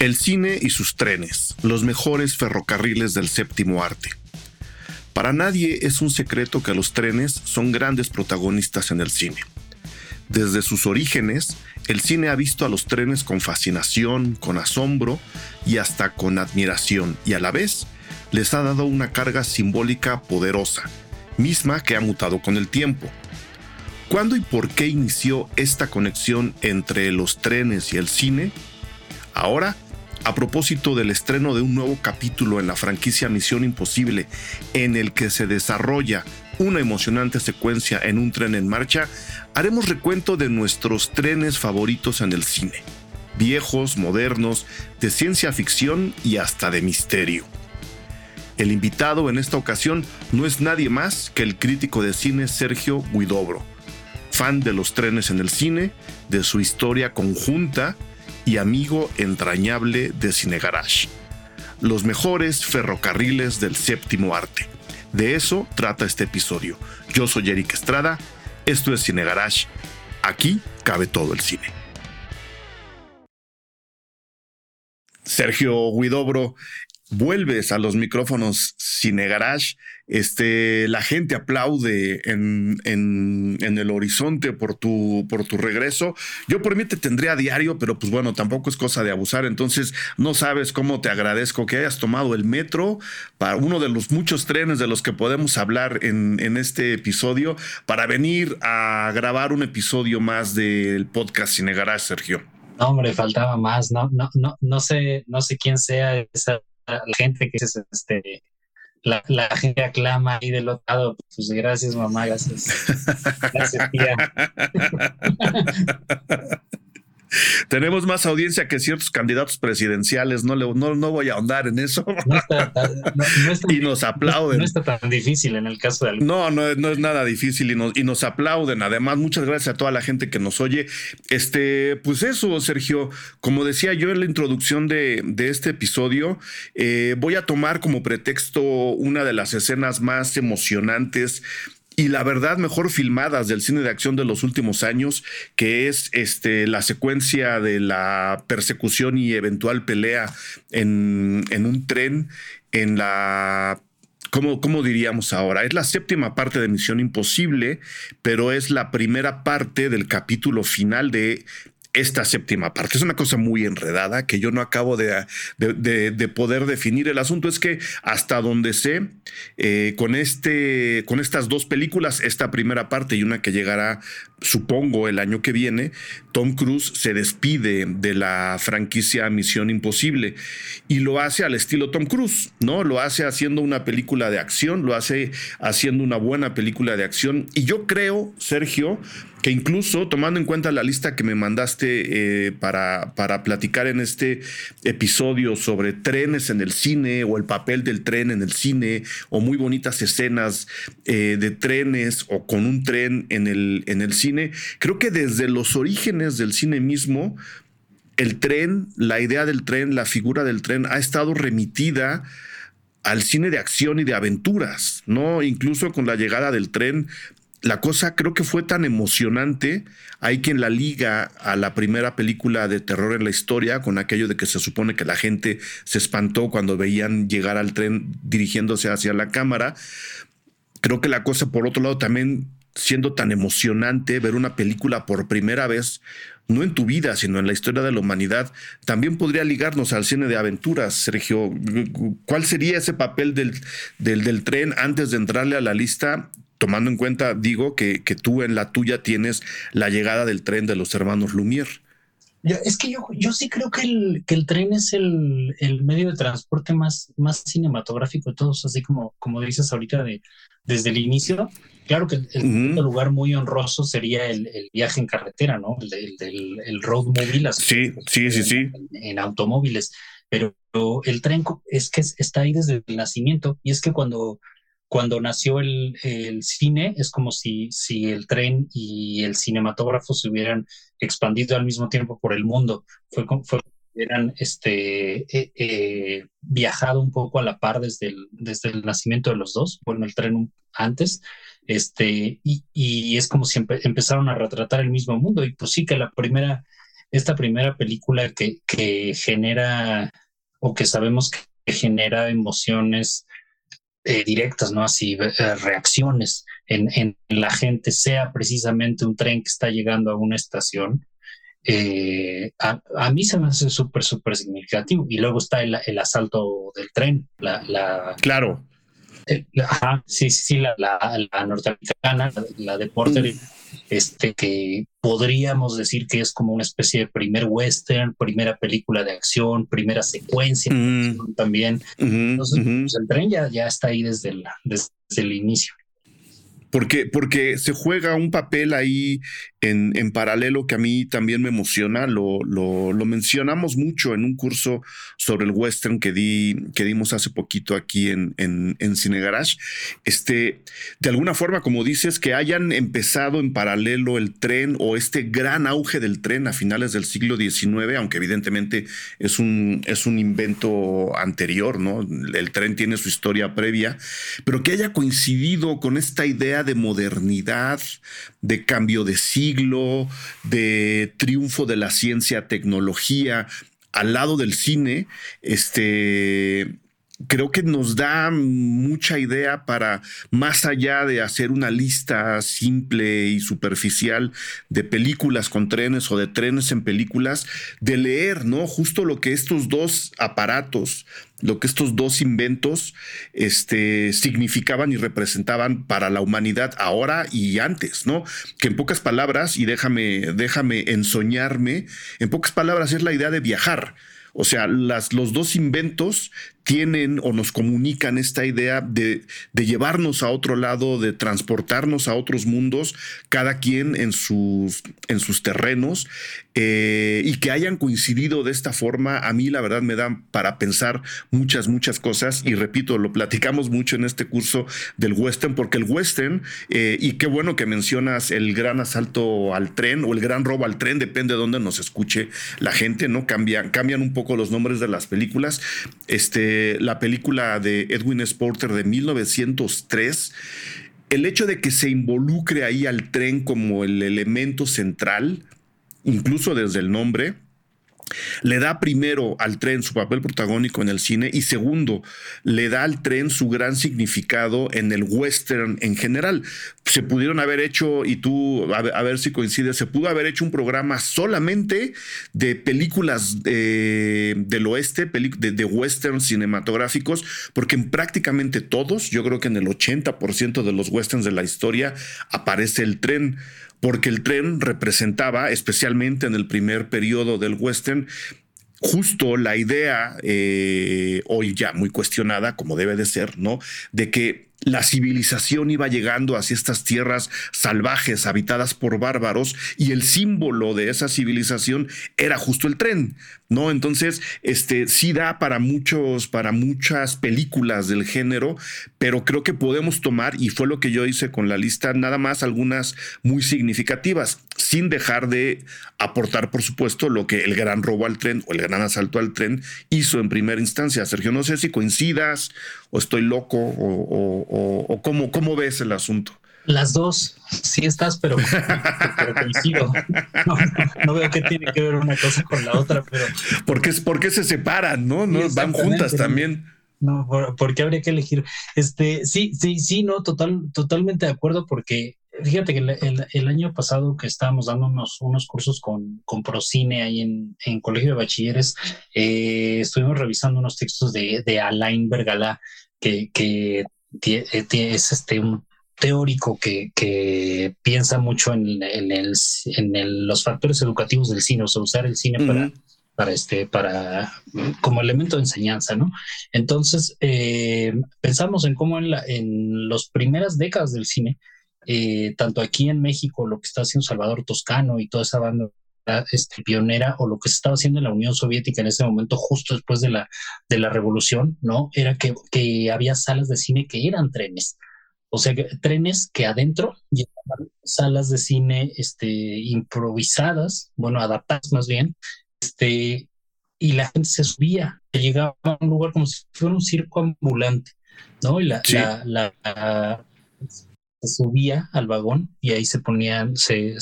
El cine y sus trenes, los mejores ferrocarriles del séptimo arte. Para nadie es un secreto que los trenes son grandes protagonistas en el cine. Desde sus orígenes, el cine ha visto a los trenes con fascinación, con asombro y hasta con admiración, y a la vez les ha dado una carga simbólica poderosa, misma que ha mutado con el tiempo. ¿Cuándo y por qué inició esta conexión entre los trenes y el cine? Ahora a propósito del estreno de un nuevo capítulo en la franquicia Misión Imposible, en el que se desarrolla una emocionante secuencia en un tren en marcha, haremos recuento de nuestros trenes favoritos en el cine. Viejos, modernos, de ciencia ficción y hasta de misterio. El invitado en esta ocasión no es nadie más que el crítico de cine Sergio Guidobro, fan de los trenes en el cine, de su historia conjunta y amigo entrañable de Cine Garage. Los mejores ferrocarriles del séptimo arte. De eso trata este episodio. Yo soy Eric Estrada, esto es Cine Garage. Aquí cabe todo el cine. Sergio Guidobro, vuelves a los micrófonos Cine Garage este, la gente aplaude en, en, el horizonte por tu, por tu regreso. Yo por mí te tendría a diario, pero pues bueno, tampoco es cosa de abusar. Entonces, no sabes cómo te agradezco que hayas tomado el metro para uno de los muchos trenes de los que podemos hablar en, en este episodio para venir a grabar un episodio más del podcast Sin Garage, Sergio. No, hombre, faltaba más. No, no, no, no sé, no sé quién sea esa la gente que es este la, gente aclama ahí del otro lado. Pues gracias, mamá, gracias. Gracias, tía. Tenemos más audiencia que ciertos candidatos presidenciales, no, le, no, voy a ahondar en eso. y nos aplauden. No está tan difícil en el caso de No, no, no es nada difícil y nos, y nos aplauden. Además, muchas gracias a toda la gente que nos oye. Este, pues eso, Sergio, como decía yo en la introducción de, este episodio, eh, voy a tomar como pretexto una de las escenas más emocionantes y la verdad mejor filmadas del cine de acción de los últimos años, que es este, la secuencia de la persecución y eventual pelea en, un tren en la ¿Cómo, ¿cómo, diríamos ahora? Es la séptima parte de Misión Imposible, pero es la primera parte del capítulo final de esta séptima parte. Es una cosa muy enredada que yo no acabo de, de, poder definir. El asunto es que hasta donde sé, eh, con, este, con estas dos películas, esta primera parte y una que llegará, supongo, el año que viene, Tom Cruise se despide de la franquicia Misión Imposible y lo hace al estilo Tom Cruise, ¿no? Lo hace haciendo una película de acción, lo hace haciendo una buena película de acción. Y yo creo, Sergio, que incluso tomando en cuenta la lista que me mandaste eh, para, para platicar en este episodio sobre trenes en el cine o el papel del tren en el cine o muy bonitas escenas eh, de trenes o con un tren en el, en el cine, creo que desde los orígenes del cine mismo, el tren, la idea del tren, la figura del tren ha estado remitida al cine de acción y de aventuras, ¿no? Incluso con la llegada del tren la cosa creo que fue tan emocionante. Hay quien la liga a la primera película de terror en la historia, con aquello de que se supone que la gente se espantó cuando veían llegar al tren dirigiéndose hacia la cámara. Creo que la cosa, por otro lado, también siendo tan emocionante ver una película por primera vez, no en tu vida, sino en la historia de la humanidad, también podría ligarnos al cine de aventuras, Sergio. ¿Cuál sería ese papel del, del, del tren antes de entrarle a la lista? Tomando en cuenta, digo, que, que, tú en la tuya tienes la llegada del tren de los hermanos Lumière. es que yo, yo sí creo que el, que el tren es el, el, medio de transporte más, más cinematográfico de todos, así como, como dices ahorita de, desde el inicio. Claro que el, lugar muy honroso sería el, viaje en carretera, ¿no? El, el road movie. Sí, sí, sí, sí. En, automóviles. Pero el tren es que está ahí desde el nacimiento. Y es que cuando, cuando nació el, el cine, es como si, si el tren y el cinematógrafo se hubieran expandido al mismo tiempo por el mundo. Fue, fue eran este, eh, eh, viajado un poco a la par desde el, desde el nacimiento de los dos, bueno, el tren antes, este, y, y es como si empezaron a retratar el mismo mundo, y pues sí que la primera, esta primera película que, que genera, o que sabemos que genera emociones eh, directas, ¿no? Así, reacciones en, en la gente, sea precisamente un tren que está llegando a una estación, eh, a, mí se me hace súper, súper significativo. Y luego está el, el asalto del tren, la... la claro. Eh, sí, sí, la, la, norteamericana, la, de Porter, este, que podríamos decir que es como una especie de primer western, primera película de acción, primera secuencia también. Entonces, pues, el tren ya, ya está ahí desde desde el inicio. Porque, porque se juega un papel ahí en, en, paralelo que a mí también me emociona. Lo, lo, lo, mencionamos mucho en un curso sobre el western que, di, que dimos hace poquito aquí en, en, en Cine Garage. Este, de alguna forma, como dices, que hayan empezado en paralelo el tren o este gran auge del tren a finales del siglo XIX, aunque evidentemente es un, es un invento anterior, ¿no? El tren tiene su historia previa, pero que haya coincidido con esta idea de modernidad, de cambio de siglo de triunfo de la ciencia, tecnología, al lado del cine, este, creo que nos da mucha idea para, más allá de hacer una lista simple y superficial de películas con trenes o de trenes en películas, de leer, ¿no? Justo lo que estos dos aparatos lo que estos dos inventos este, significaban y representaban para la humanidad ahora y antes, ¿no? Que en pocas palabras, y déjame, déjame ensoñarme, en pocas palabras es la idea de viajar. O sea, las, los dos inventos tienen o nos comunican esta idea de, llevarnos a otro lado, de transportarnos a otros mundos, cada quien en sus, en sus terrenos, eh, y que hayan coincidido de esta forma, a mí la verdad me da para pensar muchas, muchas cosas, y repito, lo platicamos mucho en este curso del western, porque el western, eh, y qué bueno que mencionas el gran asalto al tren o el gran robo al tren, depende de dónde nos escuche la gente, ¿no? Cambian, cambian un poco los nombres de las películas. Este, la película de Edwin Sporter de 1903, el hecho de que se involucre ahí al tren como el elemento central, incluso desde el nombre, le da primero al tren su papel protagónico en el cine y segundo, le da al tren su gran significado en el western en general. Se pudieron haber hecho, y tú a ver, si coincides, se pudo haber hecho un programa solamente de películas del oeste, de, de westerns cinematográficos, porque en prácticamente todos, yo creo que en el 80% de los westerns de la historia aparece el tren porque el tren representaba, especialmente en el primer periodo del western, justo la idea, eh, hoy ya muy cuestionada, como debe de ser, ¿no? De que la civilización iba llegando hacia estas tierras salvajes habitadas por bárbaros y el símbolo de esa civilización era justo el tren, ¿no? Entonces, este sí da para muchos para muchas películas del género, pero creo que podemos tomar y fue lo que yo hice con la lista nada más algunas muy significativas, sin dejar de aportar, por supuesto, lo que el gran robo al tren o el gran asalto al tren hizo en primera instancia. Sergio, no sé si coincidas o estoy loco o, cómo, cómo ves el asunto. Las dos, sí estás, pero, coincido. No, veo que tiene que ver una cosa con la otra, pero. ¿Por qué, se separan, no? no van juntas también. No, ¿por, qué habría que elegir? Este, sí, sí, sí, no, total, totalmente de acuerdo, porque fíjate que el, año pasado que estábamos dando unos, unos cursos con, con Procine ahí en, en Colegio de Bachilleres, eh, estuvimos revisando unos textos de, de Alain Bergalá, que, que eh, es este un teórico que, que piensa mucho en, en, el, en los factores educativos del cine, o sea, usar el cine para, para, este, para, como elemento de enseñanza, ¿no? Entonces, eh, pensamos en cómo en, la, en las primeras décadas del cine, eh, tanto aquí en México, lo que está haciendo Salvador Toscano y toda esa banda este, pionera o lo que se estaba haciendo en la Unión Soviética en ese momento, justo después de la, de la revolución, ¿no? Era que, que había salas de cine que eran trenes. O sea, trenes que adentro llevaban salas de cine este, improvisadas, bueno, adaptadas más bien, este, y la gente se subía, llegaba a un lugar como si fuera un circo ambulante, ¿no? Y la, la, se subía al vagón y ahí se ponían, se,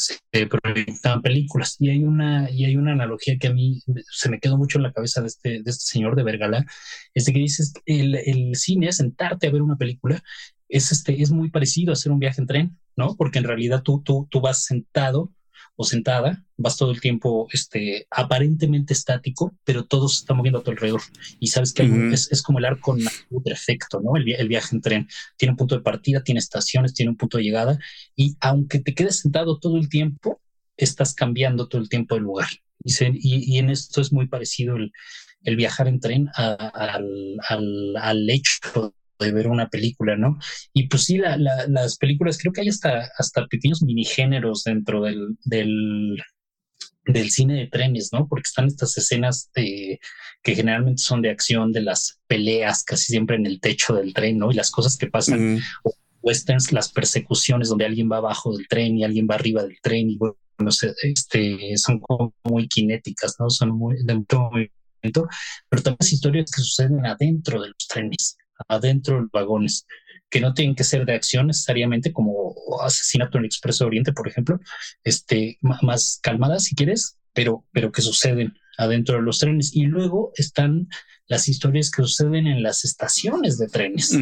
proyectaban películas. Y hay una, y hay una analogía que a mí se me quedó mucho en la cabeza de este, de este señor de Vergala, es de que dices, el, el cine, sentarte a ver una película, es, este, es muy parecido a hacer un viaje en tren, ¿no? Porque en realidad tú, tú, tú vas sentado o sentada, vas todo el tiempo este, aparentemente estático, pero todo se está moviendo a tu alrededor. Y sabes que es, es, como el arco perfecto, ¿no? El, el, viaje en tren. Tiene un punto de partida, tiene estaciones, tiene un punto de llegada. Y aunque te quedes sentado todo el tiempo, estás cambiando todo el tiempo de lugar. Y, y, y en esto es muy parecido el, el viajar en tren al, al, al hecho de ver una película, ¿no? Y pues sí, las películas, creo que hay hasta, hasta pequeños minigéneros dentro del, del, del cine de trenes, ¿no? Porque están estas escenas de, que generalmente son de acción, de las peleas casi siempre en el techo del tren, ¿no? Y las cosas que pasan, westerns, las persecuciones donde alguien va abajo del tren y alguien va arriba del tren y bueno, no sé, este, son como muy cinéticas, ¿no? Son muy de mucho movimiento, pero también las historias que suceden adentro de los trenes adentro de los vagones, que no tienen que ser de acción necesariamente como asesinato en el Expreso Oriente, por ejemplo, este, más calmadas si quieres, pero, pero que suceden adentro de los trenes. Y luego están las historias que suceden en las estaciones de trenes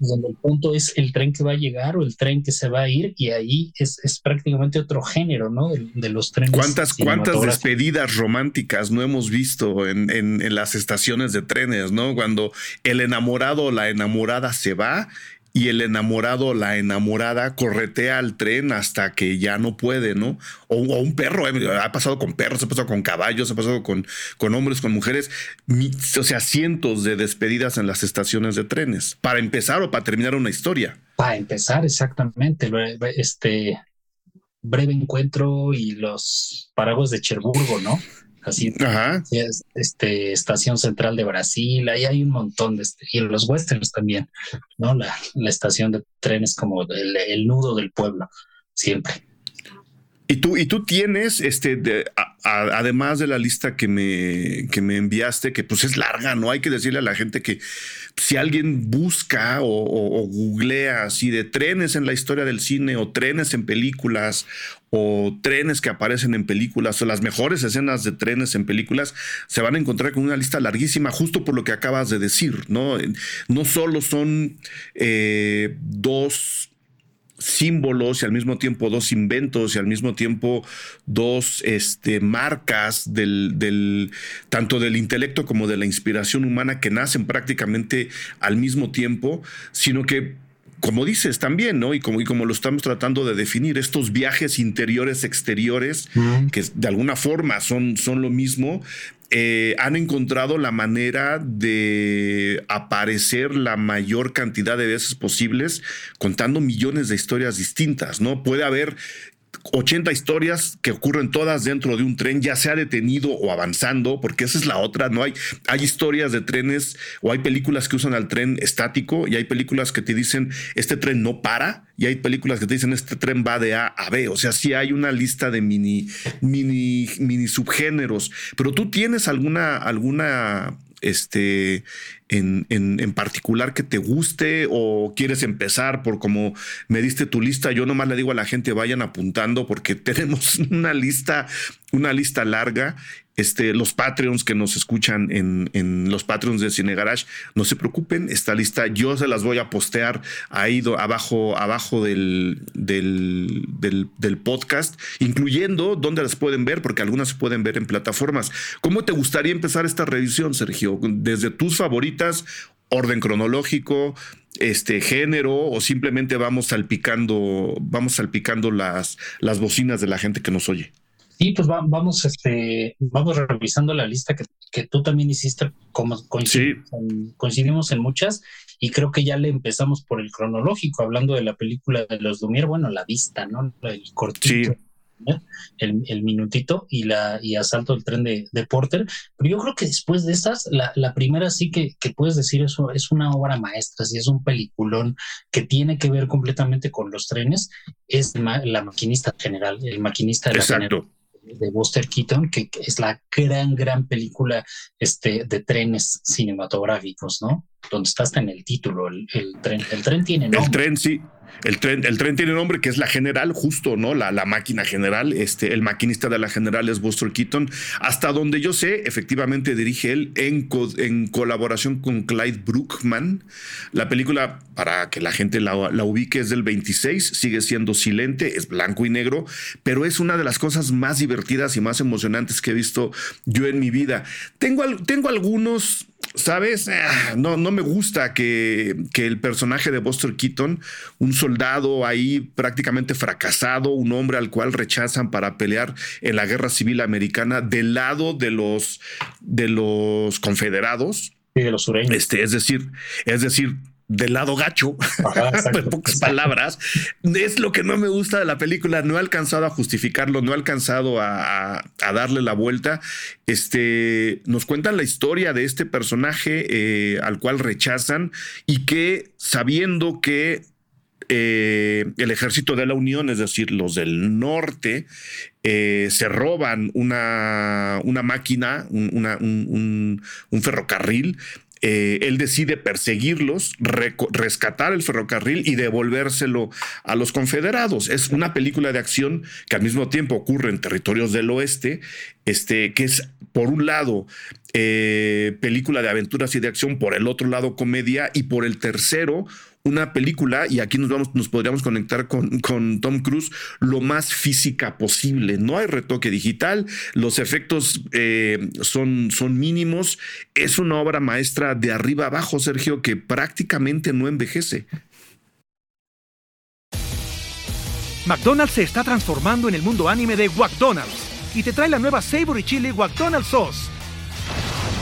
donde el punto es el tren que va a llegar o el tren que se va a ir y ahí es, es prácticamente otro género, ¿no? De, los trenes. ¿Cuántas, ¿Cuántas despedidas románticas no hemos visto en, en, en, las estaciones de trenes, ¿no? Cuando el enamorado o la enamorada se va y el enamorado la enamorada corretea al tren hasta que ya no puede, ¿no? O, un perro, eh, ha pasado con perros, ha pasado con caballos, ha pasado con, con hombres, con mujeres, o sea, cientos de despedidas en las estaciones de trenes, para empezar o para terminar una historia. Para empezar, exactamente, este breve encuentro y los paraguas de Cherburgo, ¿no? Así, este, Estación Central de Brasil, ahí hay un montón de, este, y los westerns también, ¿no? La, estación de trenes como el, nudo del pueblo, siempre. Y tú, y tú tienes, este, además de la lista que me, que me enviaste, que pues es larga, ¿no? Hay que decirle a la gente que si alguien busca o, googlea así de trenes en la historia del cine o trenes en películas o trenes que aparecen en películas o las mejores escenas de trenes en películas, se van a encontrar con una lista larguísima justo por lo que acabas de decir, ¿no? No solo son eh, dos símbolos y al mismo tiempo dos inventos y al mismo tiempo dos este, marcas del, del, tanto del intelecto como de la inspiración humana que nacen prácticamente al mismo tiempo, sino que como dices también, ¿no? Y como, y como lo estamos tratando de definir, estos viajes interiores, exteriores, que de alguna forma son, son lo mismo, eh, han encontrado la manera de aparecer la mayor cantidad de veces posibles contando millones de historias distintas, ¿no? Puede haber 80 historias que ocurren todas dentro de un tren, ya sea detenido o avanzando, porque esa es la otra, ¿no? Hay, hay historias de trenes o hay películas que usan al tren estático y hay películas que te dicen, este tren no para, y hay películas que te dicen, este tren va de A a B, o sea, sí hay una lista de mini, mini, mini subgéneros, pero tú tienes alguna, alguna este, en, en, particular que te guste o quieres empezar por como me diste tu lista? Yo nomás le digo a la gente vayan apuntando porque tenemos una lista, una lista larga este, los Patreons que nos escuchan en, en, los Patreons de Cine Garage, no se preocupen, esta lista yo se las voy a postear ahí abajo, abajo del, podcast, incluyendo dónde las pueden ver, porque algunas se pueden ver en plataformas. ¿Cómo te gustaría empezar esta revisión, Sergio? Desde tus favoritas, orden cronológico, este género o simplemente vamos salpicando, vamos salpicando las, las bocinas de la gente que nos oye. Sí, pues vamos, este, vamos revisando la lista que, que tú también hiciste, como coincidimos, en, coincidimos, en, muchas, y creo que ya le empezamos por el cronológico, hablando de la película de los Lumière, bueno, la vista, ¿no? El cortito. Sí el, minutito y la y asalto el tren de, Porter. Pero yo creo que después de estas, la, primera sí que, puedes decir eso es una obra maestra, si es un peliculón que tiene que ver completamente con los trenes, es la maquinista general, el maquinista de la general de Buster Keaton, que, es la gran, gran película este, de trenes cinematográficos, ¿no? Donde está hasta en el título, el, tren. El tren tiene nombre. El tren, sí. El tren, el tren tiene nombre que es la general, justo, ¿no? La, la máquina general. Este, el maquinista de la general es Buster Keaton. Hasta donde yo sé, efectivamente dirige él en, en colaboración con Clyde Brookman. La película, para que la gente la, la, ubique, es del 26, sigue siendo silente, es blanco y negro, pero es una de las cosas más divertidas y más emocionantes que he visto yo en mi vida. Tengo, tengo algunos ¿sabes? Ah, no, no me gusta que, que, el personaje de Buster Keaton, un soldado ahí prácticamente fracasado, un hombre al cual rechazan para pelear en la guerra civil americana del lado de los, de los confederados. Y de los sureños. Este, es decir, es decir, del lado gacho, en pocas palabras, es lo que no me gusta de la película. No he alcanzado a justificarlo, no he alcanzado a, darle la vuelta. Este, nos cuentan la historia de este personaje eh, al cual rechazan y que sabiendo que eh, el ejército de la Unión, es decir, los del norte, eh, se roban una, una máquina, un, ferrocarril eh, él decide perseguirlos, rescatar el ferrocarril y devolvérselo a los confederados. Es una película de acción que al mismo tiempo ocurre en territorios del oeste, este, que es por un lado eh, película de aventuras y de acción, por el otro lado comedia y por el tercero una película, y aquí nos, vamos, nos podríamos conectar con, con, Tom Cruise, lo más física posible. No hay retoque digital, los efectos eh, son, son mínimos. Es una obra maestra de arriba abajo, Sergio, que prácticamente no envejece. McDonald's se está transformando en el mundo anime de McDonald's y te trae la nueva Savory Chili McDonald's Sauce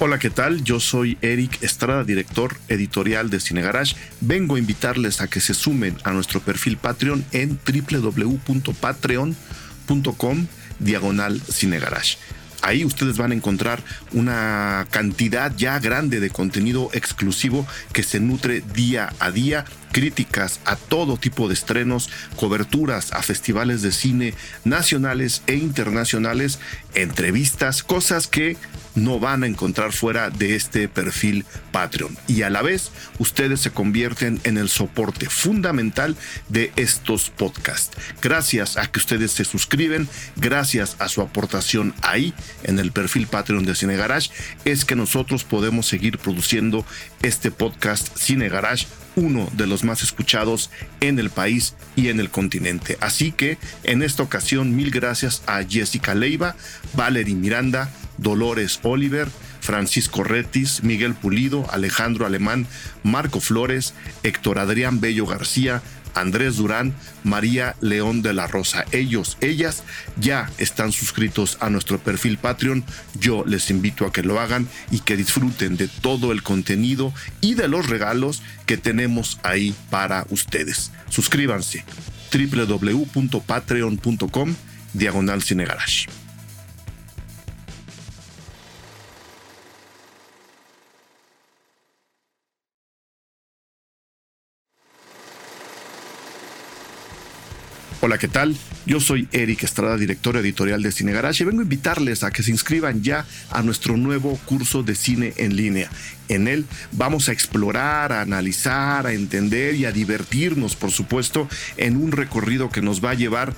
Hola, ¿qué tal? Yo soy Eric Estrada, director editorial de Cine Garage. Vengo a invitarles a que se sumen a nuestro perfil Patreon en www.patreon.com diagonal Cine Garage. Ahí ustedes van a encontrar una cantidad ya grande de contenido exclusivo que se nutre día a día críticas a todo tipo de estrenos, coberturas a festivales de cine nacionales e internacionales, entrevistas, cosas que no van a encontrar fuera de este perfil Patreon. Y a la vez, ustedes se convierten en el soporte fundamental de estos podcasts. Gracias a que ustedes se suscriben, gracias a su aportación ahí en el perfil Patreon de Cine Garage, es que nosotros podemos seguir produciendo este podcast Cine Garage uno de los más escuchados en el país y en el continente. Así que en esta ocasión mil gracias a Jessica Leiva, Valerie Miranda, Dolores Oliver, Francisco Retis, Miguel Pulido, Alejandro Alemán, Marco Flores, Héctor Adrián Bello García, Andrés Durán, María León de la Rosa. Ellos, ellas ya están suscritos a nuestro perfil Patreon. Yo les invito a que lo hagan y que disfruten de todo el contenido y de los regalos que tenemos ahí para ustedes. Suscríbanse www.patreon.com diagonal cinegarage. Hola, ¿qué tal? Yo soy Eric Estrada, director editorial de Cine Garage y vengo a invitarles a que se inscriban ya a nuestro nuevo curso de cine en línea. En él vamos a explorar, a analizar, a entender y a divertirnos, por supuesto, en un recorrido que nos va a llevar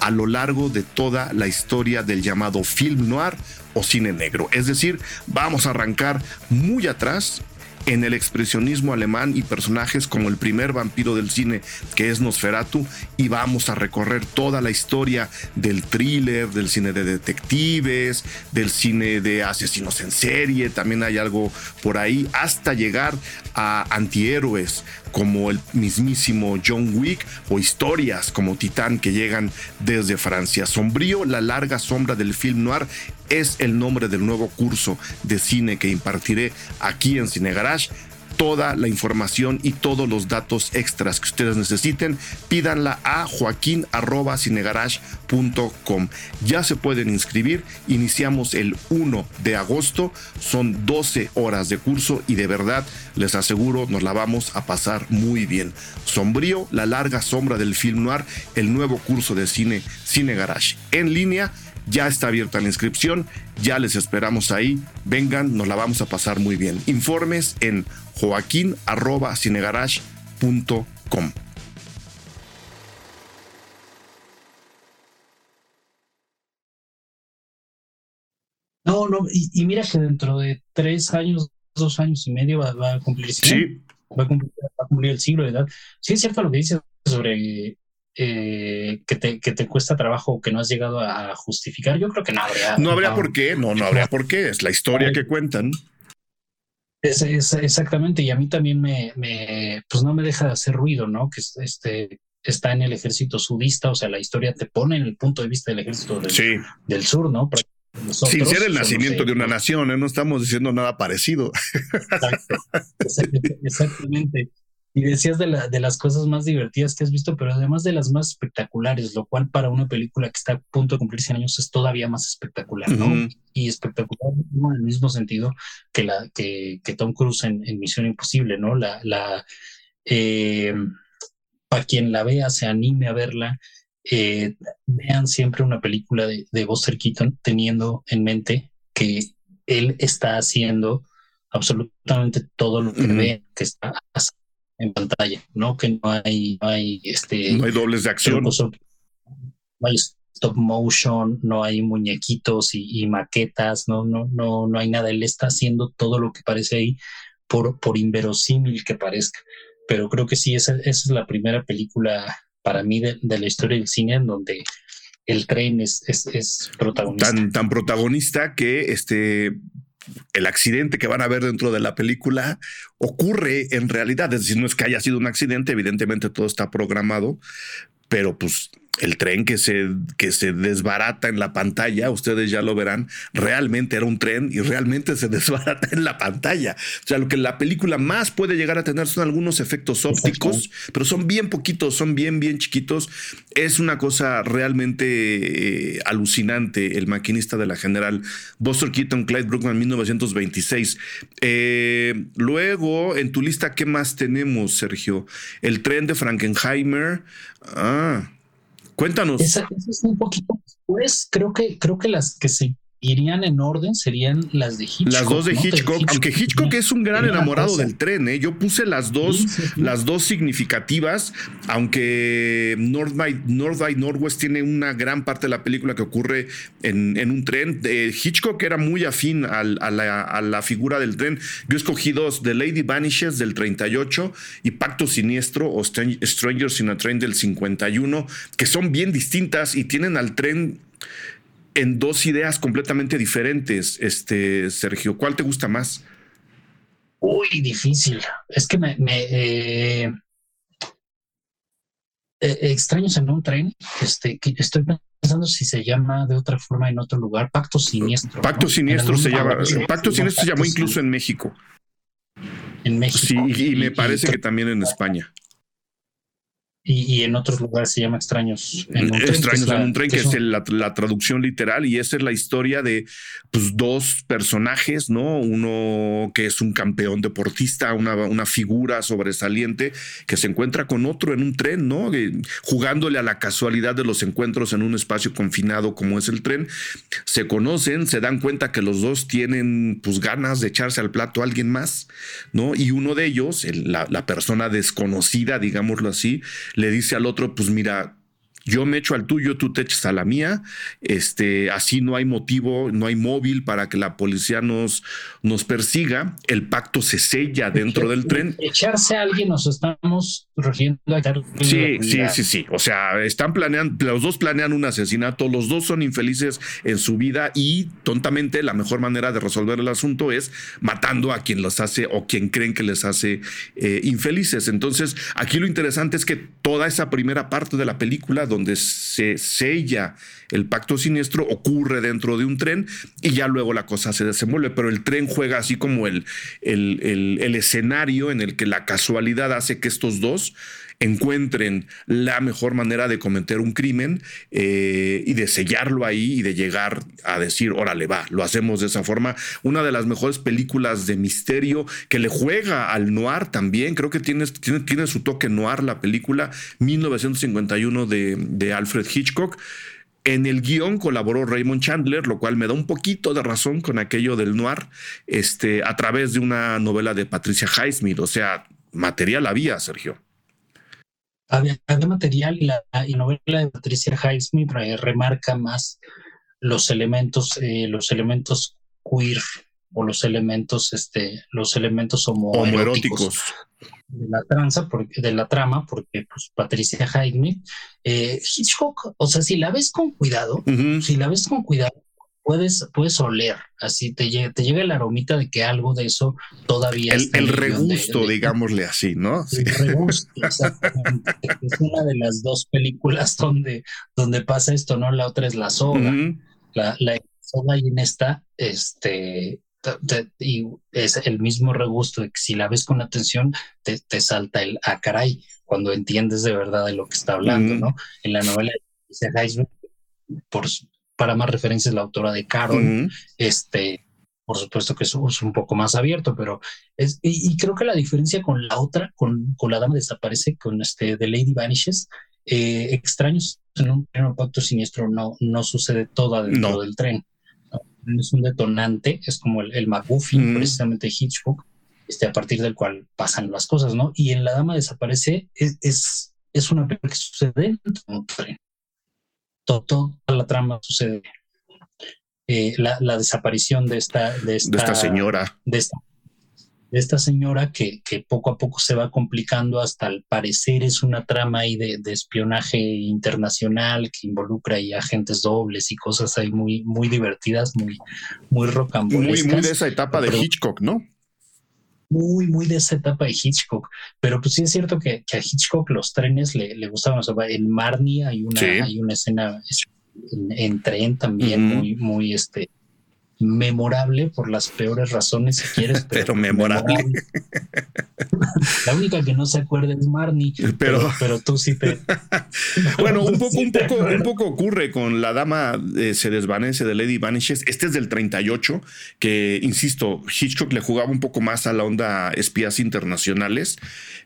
a lo largo de toda la historia del llamado film noir o cine negro. Es decir, vamos a arrancar muy atrás en el expresionismo alemán y personajes como el primer vampiro del cine que es Nosferatu y vamos a recorrer toda la historia del thriller, del cine de detectives, del cine de asesinos en serie, también hay algo por ahí, hasta llegar a antihéroes como el mismísimo John Wick o historias como Titán que llegan desde Francia. Sombrío, la larga sombra del film noir es el nombre del nuevo curso de cine que impartiré aquí en Cine Garage toda la información y todos los datos extras que ustedes necesiten, pídanla a joaquín.cinegarage.com. Ya se pueden inscribir, iniciamos el 1 de agosto, son 12 horas de curso y de verdad les aseguro nos la vamos a pasar muy bien. Sombrío, la larga sombra del film noir, el nuevo curso de cine Cine Garage en línea ya está abierta la inscripción, ya les esperamos ahí. Vengan, nos la vamos a pasar muy bien. Informes en joaquín.cinegarage.com. No, no, y, mira que dentro de tres años, dos años y medio va, a cumplir, sí. va, a cumplir, el siglo de edad. Sí, es cierto lo que dices sobre eh, que, te, que te cuesta trabajo o que no has llegado a justificar. Yo creo que no habría. No habría por qué, no, no habría por qué. Es la historia que cuentan. Es, exactamente, y a mí también me, me, pues no me deja de hacer ruido, ¿no? Que este está en el ejército sudista, o sea, la historia te pone en el punto de vista del ejército del, del sur, ¿no? Sin ser el nacimiento de una nación, ¿eh? no estamos diciendo nada parecido. exactamente. Y decías de, la, de las cosas más divertidas que has visto, pero además de las más espectaculares, lo cual para una película que está a punto de cumplir 100 años es todavía más espectacular, ¿no? Y espectacular en el mismo sentido que, la, que, que Tom Cruise en, Misión Imposible, ¿no? La, la, eh, para quien la vea, se anime a verla, eh, vean siempre una película de, de Buster Keaton teniendo en mente que él está haciendo absolutamente todo lo que ve que está en pantalla, ¿no? Que no hay, no hay este. No hay dobles de acción. No hay stop motion, no hay muñequitos y, maquetas, no, no, no, no hay nada. Él está haciendo todo lo que parece ahí, por, por inverosímil que parezca. Pero creo que sí, esa, es la primera película para mí de, la historia del cine en donde el tren es, es, es protagonista. Tan, tan protagonista que este el accidente que van a ver dentro de la película ocurre en realidad. Es decir, no es que haya sido un accidente, evidentemente todo está programado, pero pues el tren que se, que se desbarata en la pantalla, ustedes ya lo verán, realmente era un tren y realmente se desbarata en la pantalla. O sea, lo que la película más puede llegar a tener son algunos efectos ópticos, pero son bien poquitos, son bien, bien chiquitos. Es una cosa realmente eh, alucinante. El maquinista de la general Buster Keaton, Clyde Brookman, 1926. Eh, luego, en tu lista, ¿qué más tenemos, Sergio? El tren de Frankenheimer. Ah. Cuéntanos. Esa, es un poquito después. Creo que, creo que las que se irían en orden serían las de Hitchcock. Las dos de Hitchcock, aunque Hitchcock es un gran enamorado del tren, ¿eh? yo puse las dos, las dos significativas, aunque North by, North by Northwest tiene una gran parte de la película que ocurre en, en un tren. Hitchcock era muy afín a, la, a, la, figura del tren. Yo escogí dos, The Lady Vanishes del 38 y Pacto Siniestro o Strangers in a Train del 51, que son bien distintas y tienen al tren en dos ideas completamente diferentes, este, Sergio. ¿Cuál te gusta más? Uy, difícil. Es que me, me eh, eh, extraños en un tren. Este, que estoy pensando si se llama de otra forma en otro lugar. Pacto siniestro. Pacto siniestro se llama. Pacto siniestro se llamó incluso en México. En México. Sí, y, me parece que también en España. Y, en otros lugares se llama Extraños en un tren. Extraños en un tren, que, es, la, traducción literal, y esa es la historia de pues, dos personajes, ¿no? Uno que es un campeón deportista, una, una figura sobresaliente, que se encuentra con otro en un tren, ¿no? jugándole a la casualidad de los encuentros en un espacio confinado como es el tren. Se conocen, se dan cuenta que los dos tienen pues ganas de echarse al plato a alguien más, ¿no? Y uno de ellos, la, la persona desconocida, digámoslo así, le dice al otro, pues mira, yo me echo al tuyo, tú te echas a la mía. Este, así no hay motivo, no hay móvil para que la policía nos, nos persiga. El pacto se sella dentro del tren. Echarse a alguien nos estamos Sí, sí, sí, sí. O sea, están planeando, los dos planean un asesinato, los dos son infelices en su vida y tontamente la mejor manera de resolver el asunto es matando a quien los hace o quien creen que les hace eh, infelices. Entonces, aquí lo interesante es que toda esa primera parte de la película donde se sella el pacto siniestro, ocurre dentro de un tren y ya luego la cosa se desenvuelve, pero el tren juega así como el, el, escenario en el que la casualidad hace que estos dos encuentren la mejor manera de cometer un crimen eh, y de sellarlo ahí y de llegar a decir, órale, va, lo hacemos de esa forma. Una de las mejores películas de misterio que le juega al noir también, creo que tiene, tiene, su toque noir la película 1951 de, de Alfred Hitchcock. En el guion colaboró Raymond Chandler, lo cual me da un poquito de razón con aquello del noir, este, a través de una novela de Patricia Highsmith. O sea, material había, Sergio. Había, material y la novela de Patricia Highsmith remarca más los elementos, eh, los elementos queer o los elementos, este, los elementos homoeróticos de la tranza, porque, de la trama, porque pues, Patricia Jaime, eh, Hitchcock, o sea, si la ves con cuidado, si la ves con cuidado, puedes, puedes oler, así te llega, te llega la aromita de que algo de eso todavía el, el regusto, digámosle así, ¿no? El regusto, exactamente. es una de las dos películas donde, donde pasa esto, ¿no? La otra es La Soga. La, la soga y en esta, este, y es el mismo regusto de que si la ves con atención, te, te salta el ah, caray, cuando entiendes de verdad de lo que está hablando, ¿no? En la novela de por, para más referencias, la autora de Carol, este, por supuesto que es, es, un poco más abierto, pero es, y, creo que la diferencia con la otra, con, con la dama desaparece, con este The Lady Vanishes, eh, extraños en un, pacto siniestro no, no sucede toda dentro del tren es un detonante, es como el, el MacGuffin, precisamente Hitchcock, este, a partir del cual pasan las cosas, ¿no? Y en La Dama Desaparece es, es, es una película que sucede. Todo, toda la trama sucede. Eh, la, la, desaparición de esta, de esta, de esta señora. De esta de esta señora que, que, poco a poco se va complicando hasta al parecer es una trama ahí de, de, espionaje internacional que involucra ahí agentes dobles y cosas ahí muy, muy divertidas, muy, muy rocambolescas. Muy, muy de esa etapa de Hitchcock, ¿no? Muy, muy de esa etapa de Hitchcock. Pero pues sí es cierto que, que a Hitchcock los trenes le, le gustaban. O sea, en Marnie hay una, hay una escena en, tren también muy, muy este memorable por las peores razones, si quieres. Pero, memorable. La única que no se acuerda es Marnie, pero, pero, tú sí te. bueno, un poco, un poco, un poco ocurre con la dama eh, se desvanece de Lady Vanishes. Este es del 38, que insisto, Hitchcock le jugaba un poco más a la onda espías internacionales.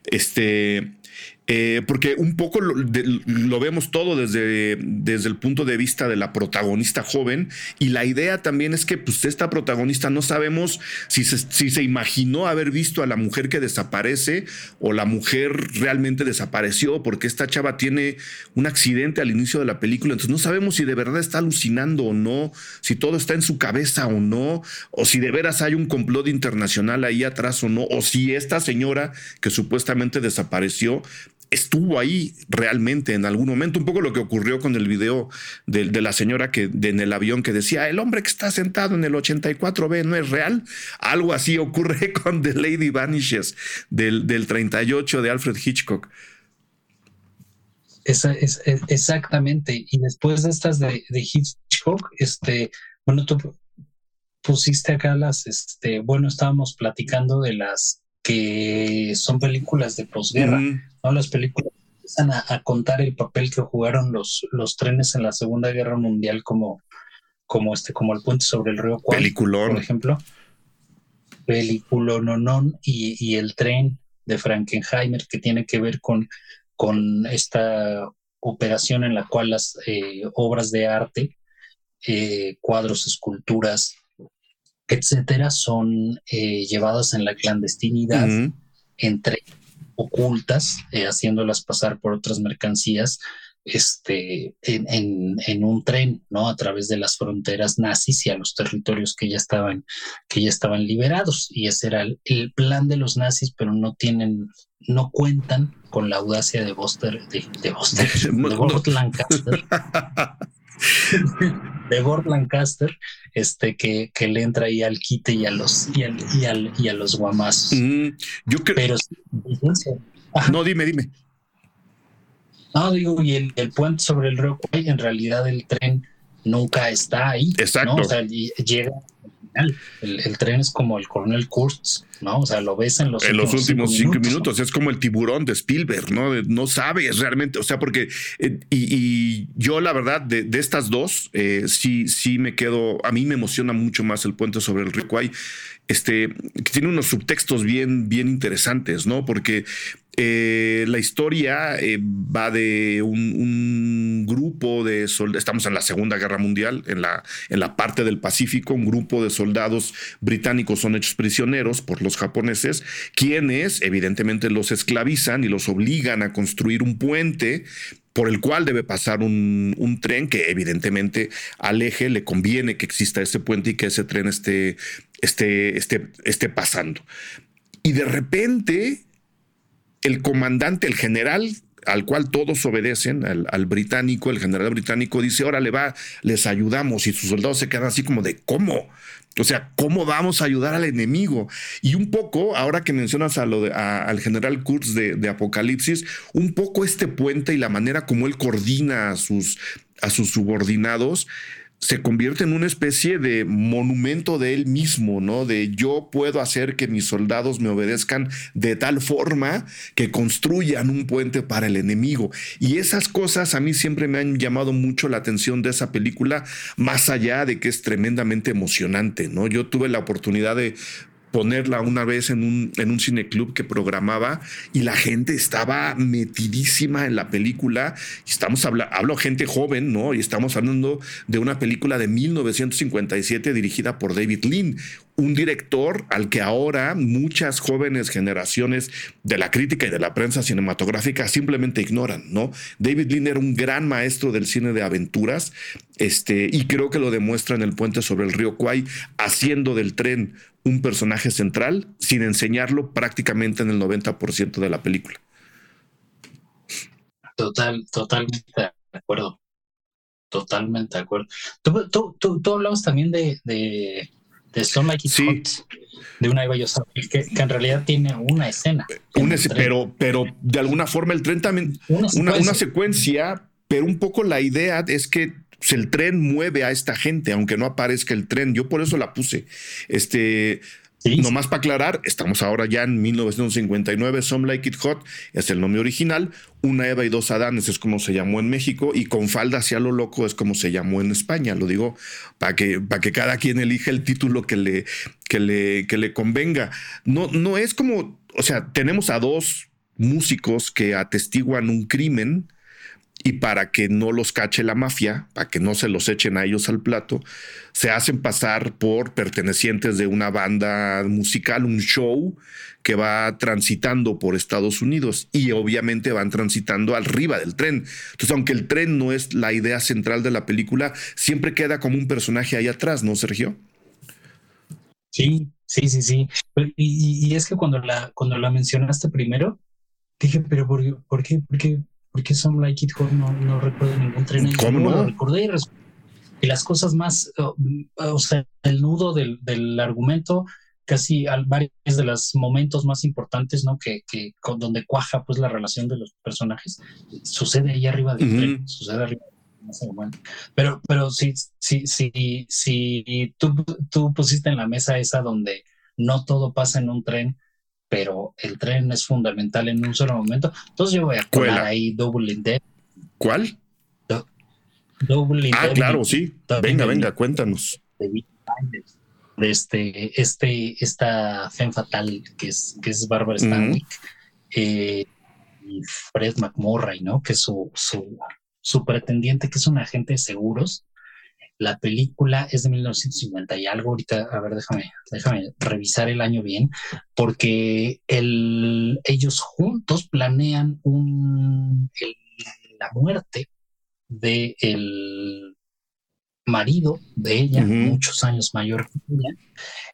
Este eh, porque un poco lo, vemos todo desde, desde el punto de vista de la protagonista joven y la idea también es que pues, esta protagonista no sabemos si si se imaginó haber visto a la mujer que desaparece o la mujer realmente desapareció porque esta chava tiene un accidente al inicio de la película, entonces no sabemos si de verdad está alucinando o no, si todo está en su cabeza o no, o si de veras hay un complot internacional ahí atrás o no, o si esta señora que supuestamente desapareció estuvo ahí realmente en algún momento, un poco lo que ocurrió con el video de, la señora que en el avión que decía, el hombre que está sentado en el 84B no es real. Algo así ocurre con The Lady Vanishes del, del 38 de Alfred Hitchcock. es, exactamente. Y después de estas de, Hitchcock, este, bueno, tú pusiste acá las, este, bueno, estábamos platicando de las que son películas de posguerra, ¿no? Las películas empiezan a, contar el papel que jugaron los, los trenes en la Segunda Guerra Mundial como, como, este, como el puente sobre el río Kwai, por ejemplo. Peliculón y, y el tren de Frankenheimer que tiene que ver con, con esta operación en la cual las eh, obras de arte, eh, cuadros, esculturas, etcétera, son eh, llevadas en la clandestinidad entre ocultas, haciéndolas pasar por otras mercancías este, en, un tren, ¿no? A través de las fronteras nazis y a los territorios que ya estaban, que ya estaban liberados. Y ese era el, plan de los nazis, pero no tienen, no cuentan con la audacia de Buster, de, de Buster, de Gord Lancaster. de Gord Lancaster, este, que, que, le entra ahí al quite y a los, y, y, a los guamazos. Mm, yo creo. Pero, no, dime, dime. No, digo, y el, puente sobre el río Kwai, en realidad el tren nunca está ahí. Exacto. O sea, llega al final. El, tren es como el coronel Kurtz, ¿no? O sea, lo ves en los, en últimos, los últimos cinco, minutos. Es como el tiburón de Spielberg, ¿no? No sabes realmente, o sea, porque, eh, y, yo la verdad, de, estas dos, eh, sí, sí me quedo, a mí me emociona mucho más el puente sobre el Kwai este, que tiene unos subtextos bien, bien interesantes, ¿no? Porque eh, la historia eh, va de un, grupo de soldados, estamos en la Segunda Guerra Mundial, en la, en la parte del Pacífico, un grupo de soldados británicos son hechos prisioneros por los japoneses, quienes evidentemente los esclavizan y los obligan a construir un puente por el cual debe pasar un, tren que evidentemente al eje le conviene que exista ese puente y que ese tren esté, esté, esté, esté pasando. Y de repente el comandante, el general al cual todos obedecen, al, británico, el general británico dice, órale va, les ayudamos y sus soldados se quedan así como de, ¿cómo? O sea, ¿cómo vamos a ayudar al enemigo? Y un poco, ahora que mencionas a lo de, al general Kurtz de, de, Apocalipsis, un poco este puente y la manera como él coordina a sus, a sus subordinados, se convierte en una especie de monumento de él mismo, ¿no? De yo puedo hacer que mis soldados me obedezcan de tal forma que construyan un puente para el enemigo. Y esas cosas a mí siempre me han llamado mucho la atención de esa película, más allá de que es tremendamente emocionante, ¿no? Yo tuve la oportunidad de ponerla una vez en un, en un cineclub que programaba y la gente estaba metidísima en la película. Estamos hablando, hablo gente joven, ¿no? Y estamos hablando de una película de 1957 dirigida por David Lean, un director al que ahora muchas jóvenes generaciones de la crítica y de la prensa cinematográfica simplemente ignoran, ¿no? David Lean era un gran maestro del cine de aventuras, este, y creo que lo demuestra en El puente sobre el río Kwai, haciendo del tren un personaje central sin enseñarlo prácticamente en el 90% de la película. Total, totalmente de acuerdo. Totalmente de acuerdo. Tú, tú, tú, hablabas también de, de, de Stone Like de una Eva que, que en realidad tiene una escena. pero, pero de alguna forma el tren también, una una secuencia, pero un poco la idea es que pues, el tren mueve a esta gente, aunque no aparezca el tren. Yo por eso la puse. Este, Nomás para aclarar, estamos ahora ya en 1959, Some Like It Hot es el nombre original, Una Eva y dos Adanes es como se llamó en México y Con Falda hacia lo loco es como se llamó en España, lo digo para que, para que cada quien elija el título que le, que le, que le convenga. No, no es como, o sea, tenemos a dos músicos que atestiguan un crimen, y para que no los cache la mafia, para que no se los echen a ellos al plato, se hacen pasar por pertenecientes de una banda musical, un show que va transitando por Estados Unidos y obviamente van transitando arriba del tren. Entonces, aunque el tren no es la idea central de la película, siempre queda como un personaje ahí atrás, ¿no, Sergio? Sí, sí, sí, sí. Y, es que cuando la, cuando la mencionaste primero, dije, pero ¿por, ¿por qué? ¿Por qué? Porque Some Like It Hot no, no recuerdo ningún tren. ¿Cómo no? Lo recordé y, las cosas más, o sea, el nudo del, del argumento, casi al, varios de los momentos más importantes, ¿no? Que, que con, donde cuaja pues la relación de los personajes, sucede ahí arriba del tren, sucede arriba pero, pero si, si, si, si tú, tú pusiste en la mesa esa donde no todo pasa en un tren, pero el tren es fundamental en un solo momento. Entonces yo voy a poner ahí Double Dead. ¿Cuál? Double Ah, claro, sí. Venga, venga, cuéntanos. De este, este, esta Femme Fatal, que es, que es Barbara Stanwyck, eh, y Fred McMurray, ¿no? Que es su, su, su pretendiente, que es un agente de seguros. La película es de 1950 y algo. Ahorita, a ver, déjame, déjame revisar el año bien, porque el, ellos juntos planean un, la muerte de el marido de ella, muchos años mayor que ella,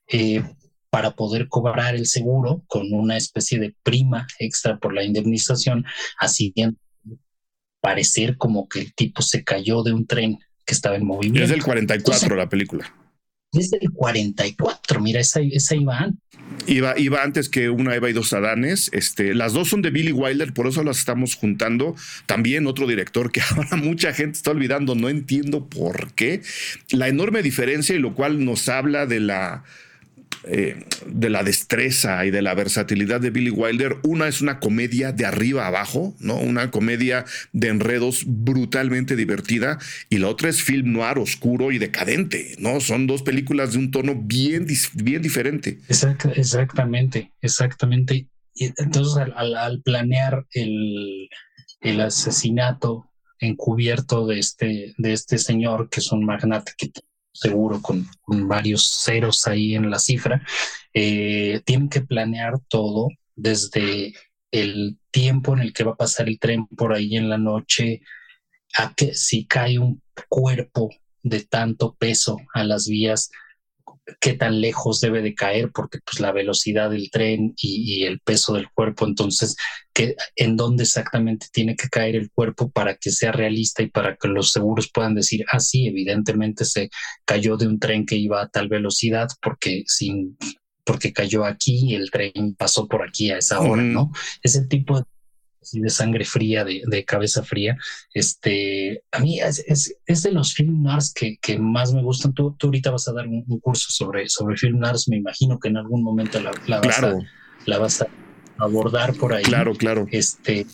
eh, para poder cobrar el seguro con una especie de prima extra por la indemnización, así parecer como que el tipo se cayó de un tren que estaba en movimiento. Es del 44 la película. Es del 44, mira, esa, esa iba antes. Iba, iba antes que una Eva y dos Adanes. Este, las dos son de Billy Wilder, por eso las estamos juntando. También otro director que ahora mucha gente está olvidando, no entiendo por qué. La enorme diferencia y lo cual nos habla de la eh, de la destreza y de la versatilidad de Billy Wilder. Una es una comedia de arriba abajo, ¿no? Una comedia de enredos brutalmente divertida. Y la otra es film noir oscuro y decadente, ¿no? Son dos películas de un tono bien, bien diferente. exactamente, exactamente. Entonces, al, planear el, el asesinato encubierto de este, de este señor, que es un magnate que seguro con, varios ceros ahí en la cifra, eh, tienen que planear todo desde el tiempo en el que va a pasar el tren por ahí en la noche, a que si cae un cuerpo de tanto peso a las vías, qué tan lejos debe de caer, porque pues la velocidad del tren y, el peso del cuerpo, entonces, que, en dónde exactamente tiene que caer el cuerpo para que sea realista y para que los seguros puedan decir, ah, sí, evidentemente se cayó de un tren que iba a tal velocidad porque sin porque cayó aquí y el tren pasó por aquí a esa hora, ¿no? Ese tipo de de sangre fría, de, cabeza fría. Este, a mí es, es, de los film noirs que, que, más me gustan. Tú, tú ahorita vas a dar un, curso sobre, sobre film noirs, me imagino que en algún momento la, la, vas, a, la vas a abordar por ahí. Claro, claro. Este,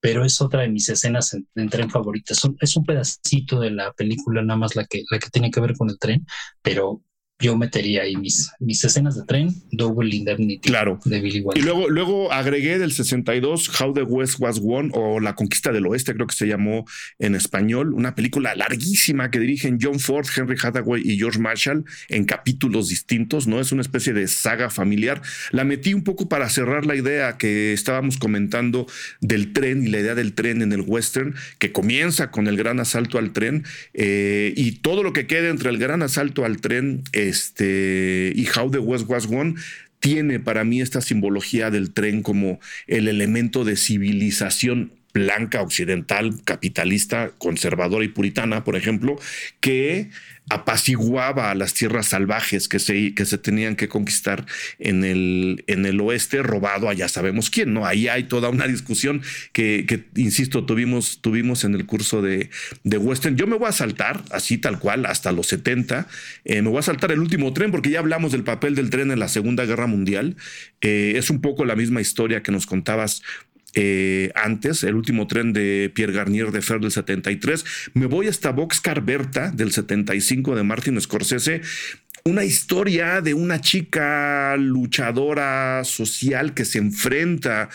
pero es otra de mis escenas en, tren favoritas. Es un pedacito de la película, nada más la que, la que tiene que ver con el tren, pero yo metería ahí mis, mis escenas de tren, Double Indemnity claro. de Billy Wilder. Y luego, luego agregué del 62 How the West Was Won o La Conquista del Oeste, creo que se llamó en español, una película larguísima que dirigen John Ford, Henry Hathaway y George Marshall en capítulos distintos, ¿no? Es una especie de saga familiar. La metí un poco para cerrar la idea que estábamos comentando del tren y la idea del tren en el western, que comienza con el gran asalto al tren eh, y todo lo que queda entre el gran asalto al tren. Este, y How the West Was Won tiene para mí esta simbología del tren como el elemento de civilización blanca, occidental, capitalista, conservadora y puritana, por ejemplo, que apaciguaba a las tierras salvajes que se, que se tenían que conquistar en el, en el oeste, robado a ya sabemos quién, ¿no? Ahí hay toda una discusión que, insisto, tuvimos, tuvimos en el curso de, de, Western. Yo me voy a saltar, así tal cual, hasta los 70, eh, me voy a saltar el último tren, porque ya hablamos del papel del tren en la Segunda Guerra Mundial. Eh, es un poco la misma historia que nos contabas eh, antes, el último tren de Pierre Garnier de Fer del 73. Me voy hasta Boxcar Berta del 75 de Martin Scorsese. Una historia de una chica luchadora social que se enfrenta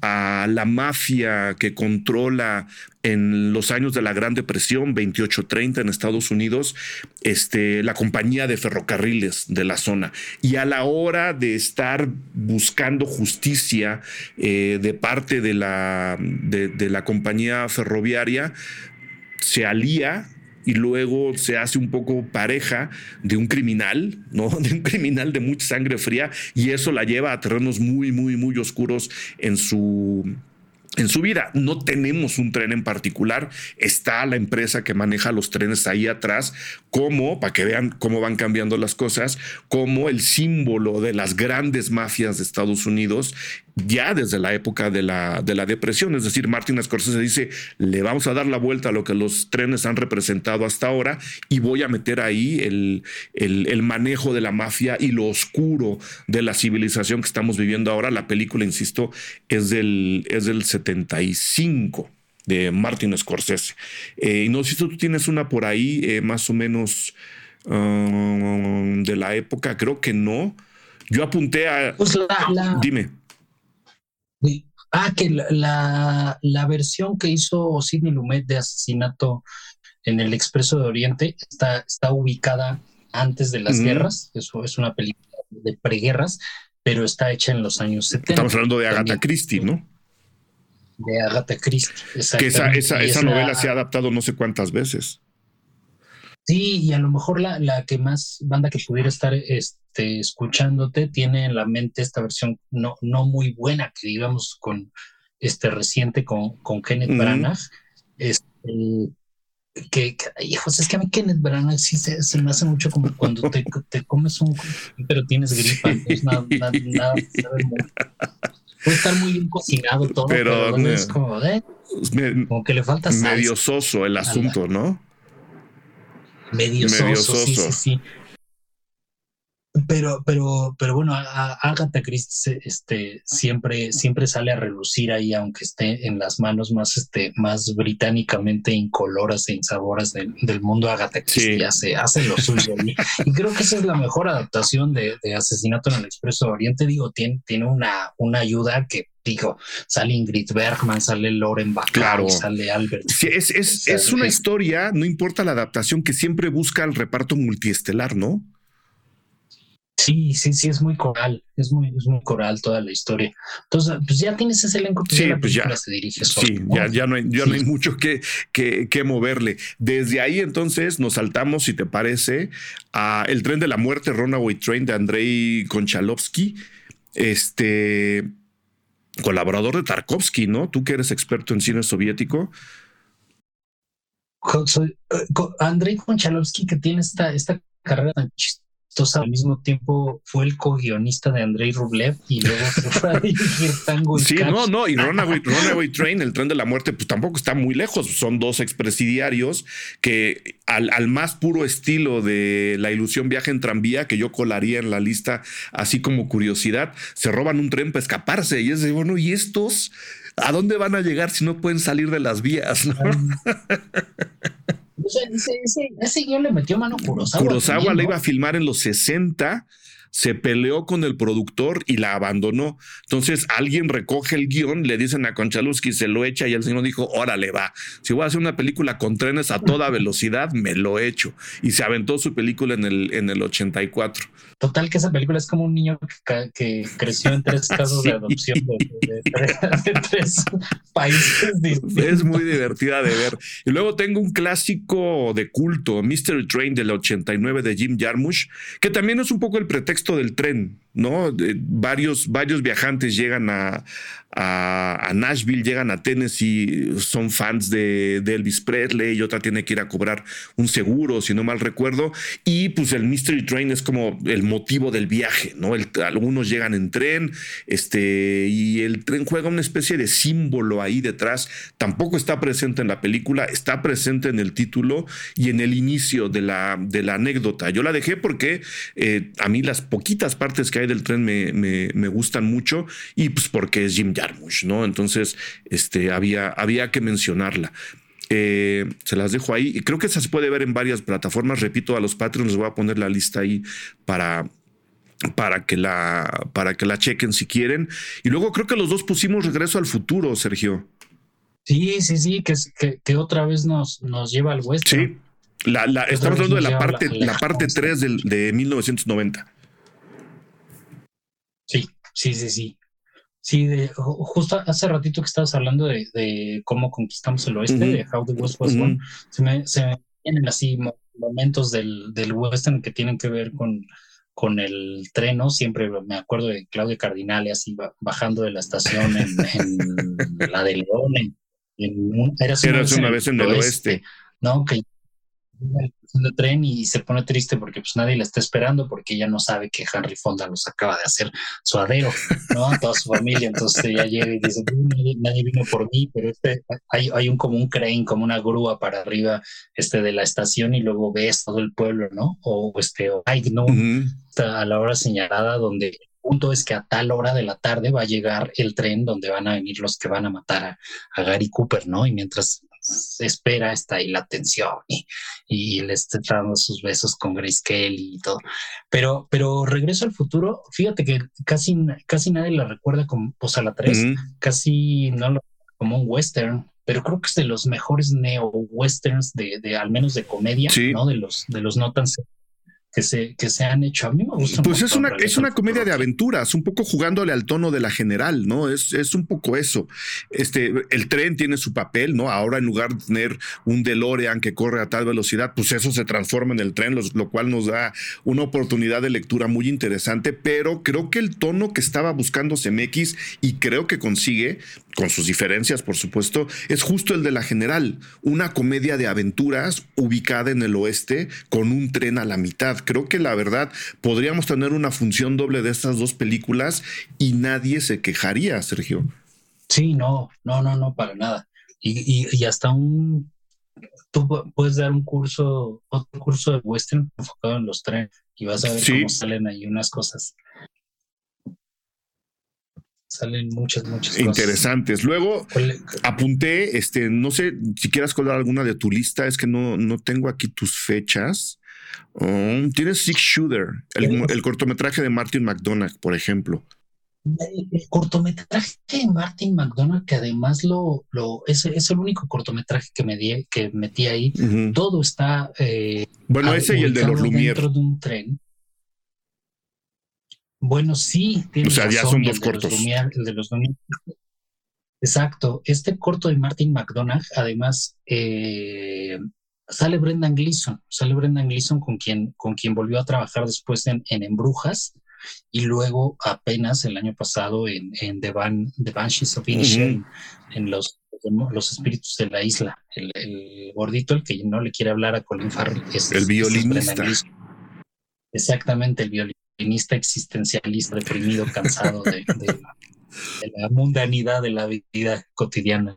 a la mafia que controla en los años de la Gran Depresión, 28-30 en Estados Unidos, este, la compañía de ferrocarriles de la zona. Y a la hora de estar buscando justicia eh, de parte de la, de la compañía ferroviaria, se alía y luego se hace un poco pareja de un criminal, ¿no? De un criminal de mucha sangre fría y eso la lleva a terrenos muy, muy, muy oscuros en su en su vida. No tenemos un tren en particular, está la empresa que maneja los trenes ahí atrás, como, para que vean cómo van cambiando las cosas, como el símbolo de las grandes mafias de Estados Unidos ya desde la época de la, de la depresión. Es decir, Martin Scorsese dice, le vamos a dar la vuelta a lo que los trenes han representado hasta ahora y voy a meter ahí el, el, manejo de la mafia y lo oscuro de la civilización que estamos viviendo ahora. La película, insisto, es del, es del 75 de Martin Scorsese. Eh, y no sé si tú tienes una por ahí, eh, más o menos um, de la época, creo que no. Yo apunté a... Pues Dime. Ah, que la, la, versión que hizo Sidney Lumet de Asesinato en el Expreso de Oriente está, está ubicada antes de las guerras. Eso es una película de preguerras, pero está hecha en los años 70. Estamos hablando de Agatha Christie, ¿no? De Agatha Christie. Que esa, esa, esa novela se ha adaptado no sé cuántas veces. Sí, y a lo mejor la, la que más banda que pudiera estar este, escuchándote tiene en la mente esta versión no, no muy buena, que digamos con este reciente con, con Kenneth Branagh. Este, que, hijos, es que a mí Kenneth Branagh sí se, me hace mucho como cuando te, te comes un pero tienes gripa, es nada, nada, nada Puede estar muy bien cocinado todo, pero, es como, eh, como que le falta Medio soso el asunto, ¿no? Medio, soso, Sí, sí, sí. Pero, pero, pero bueno, Agatha Christie este, siempre, siempre sale a relucir ahí, aunque esté en las manos más, este, más británicamente incoloras e insaboras del, del mundo. Agatha Christie hace, hace lo suyo. y, creo que esa es la mejor adaptación de, Asesinato en el Expreso Oriente. Digo, tiene, tiene una, una ayuda que digo, sale Ingrid Bergman, sale Loren Bacall, sale Albert. es, es, es una historia, no importa la adaptación, que siempre busca el reparto multiestelar, ¿no? Sí, sí, sí, es muy coral, es muy, es muy coral toda la historia. Entonces, pues ya tienes ese elenco que sí, pues ya, se dirige Sí, ya, ya, no hay, ya no hay mucho que, que, que, moverle. Desde ahí entonces nos saltamos, si te parece, a El tren de la muerte, Runaway Train de Andrei Konchalovsky, este colaborador de Tarkovsky, ¿no? Tú que eres experto en cine soviético. Soy, eh, Andrei Konchalovsky, que tiene esta, esta carrera tan entonces, al mismo tiempo fue el co-guionista de Andrei Rublev y luego se fue a dirigir Tango Sí, no, no, y Runaway, Train, el tren de la muerte, pues tampoco está muy lejos. Son dos expresidiarios que al, al, más puro estilo de la ilusión viaje en tranvía, que yo colaría en la lista así como curiosidad, se roban un tren para escaparse. Y es de, bueno, ¿y estos? ¿A dónde van a llegar si no pueden salir de las vías? ¿no? ese, ese, guion le metió mano Kurosawa. Kurosawa la iba a filmar en los 60 se peleó con el productor y la abandonó. Entonces alguien recoge el guion, le dicen a Konchalovsky, se lo echa y el señor dijo, órale va, si voy a hacer una película con trenes a toda velocidad, me lo echo. Y se aventó su película en el, en el 84. Total que esa película es como un niño que, creció en tres casos de adopción de, tres países Es muy divertida de ver. Y luego tengo un clásico de culto, Mystery Train del 89 de Jim Jarmusch, que también es un poco el pretexto del tren, ¿no? varios, varios viajantes llegan a, Nashville, llegan a Tennessee, son fans de, Elvis Presley y otra tiene que ir a cobrar un seguro, si no mal recuerdo. Y pues el Mystery Train es como el motivo del viaje, ¿no? algunos llegan en tren este, y el tren juega una especie de símbolo ahí detrás. Tampoco está presente en la película, está presente en el título y en el inicio de la, de la anécdota. Yo la dejé porque eh, a mí las poquitas partes que hay del tren me, me, gustan mucho y pues porque es Jim ¿no? Entonces, este, había, había que mencionarla. Eh, se las dejo ahí y creo que esa se puede ver en varias plataformas. Repito, a los Patreons les voy a poner la lista ahí para, para que la para que la chequen si quieren. Y luego creo que los dos pusimos regreso al futuro, Sergio. Sí, sí, sí, que, que, otra vez nos, nos lleva al western. Sí, la, estamos hablando de la parte, la, parte 3 de 1990. Sí, sí, sí, sí. Sí, justo hace ratito que estabas hablando de, cómo conquistamos el oeste, de How the West Was Won, se me, se vienen así momentos del, del western que tienen que ver con, con el tren, Siempre me acuerdo de Claudio Cardinale así bajando de la estación en, la de León, en, Eras una, vez en el oeste, ¿no? Que de tren y se pone triste porque pues nadie la está esperando porque ella no sabe que Henry Fonda los acaba de hacer suadero, ¿no? Toda su familia, entonces ella llega y dice, nadie, vino por mí, pero este, hay, hay un como un crane, como una grúa para arriba este, de la estación y luego ves todo el pueblo, ¿no? O este, o, ay, no, a la hora señalada donde el punto es que a tal hora de la tarde va a llegar el tren donde van a venir los que van a matar a, a Gary Cooper, ¿no? Y mientras espera, está ahí la tensión y, y le está dando sus besos con Grace Kelly y todo. Pero, pero Regreso al Futuro, fíjate que casi, casi nadie la recuerda como, pues a la 3, casi no lo como un western, pero creo que es de los mejores neo-westerns de, de, al menos de comedia, ¿no? De los, de los no tan que se, que se han hecho. A mí me gusta. Pues es una, es una comedia de aventuras, un poco jugándole al tono de la general, ¿no? Es, es un poco eso. Este, el tren tiene su papel, ¿no? Ahora en lugar de tener un DeLorean que corre a tal velocidad, pues eso se transforma en el tren, lo, cual nos da una oportunidad de lectura muy interesante, pero creo que el tono que estaba buscando CMX y creo que consigue, con sus diferencias, por supuesto, es justo el de la general, una comedia de aventuras ubicada en el oeste con un tren a la mitad Creo que la verdad podríamos tener una función doble de estas dos películas y nadie se quejaría, Sergio. Sí, no, no, no, no, para nada. Y, y, hasta un, tú puedes dar un curso, otro curso de western enfocado en los trenes y vas a ver cómo salen ahí unas cosas. Salen muchas, muchas cosas. Interesantes. Luego apunté, este, no sé si quieras colar alguna de tu lista, es que no, no tengo aquí tus fechas. Um, tienes Six Shooter, el, cortometraje de Martin McDonagh, por ejemplo. El, cortometraje de Martin McDonagh, que además lo, lo es, el único cortometraje que, me di, que metí ahí. Todo está. Eh, bueno, ese y el de los. Dentro de un tren. Bueno, sí. O sea, ya son dos cortos. el de los. Exacto. Este corto de Martin McDonagh, además, eh, sale Brendan Gleeson, sale Brendan Gleeson con quien, con quien volvió a trabajar después en, en Embrujas y luego apenas el año pasado en, en The, Banshees of Inisherin, en los, los espíritus de la isla. El, gordito, el que no le quiere hablar a Colin Farrell, es el violinista. Exactamente, el violinista existencialista, deprimido, cansado de, de la mundanidad de la vida cotidiana.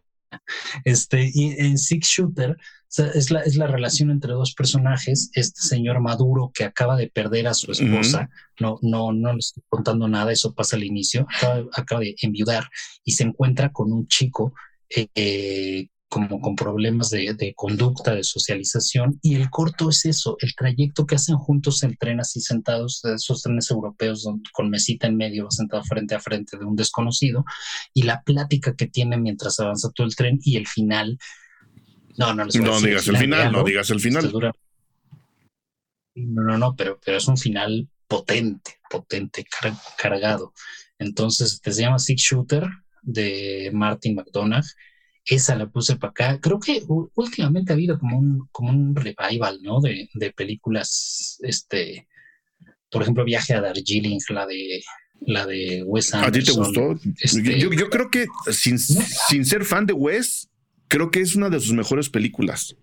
Este, y en Six Shooter es la, es la relación entre dos personajes, este señor Maduro que acaba de perder a su esposa, no, no, no le estoy contando nada, eso pasa al inicio, acaba, de enviudar y se encuentra con un chico eh, como con problemas de, conducta, de socialización, y el corto es eso, el trayecto que hacen juntos en tren así sentados, esos trenes europeos con mesita en medio, sentado frente a frente de un desconocido, y la plática que tienen mientras avanza todo el tren y el final no, no, no digas el final, no digas el final. No, no, no, pero, pero es un final potente, potente, cargado. Entonces, se llama Six Shooter de Martin McDonagh. Esa la puse para acá. Creo que últimamente ha habido como un, como un revival, ¿no? De, de películas, este, por ejemplo, Viaje a Darjeeling, la de la de Wes Anderson. ¿A ti te gustó? Este, yo, yo, creo que sin, sin ser fan de Wes, creo que es una de sus mejores películas.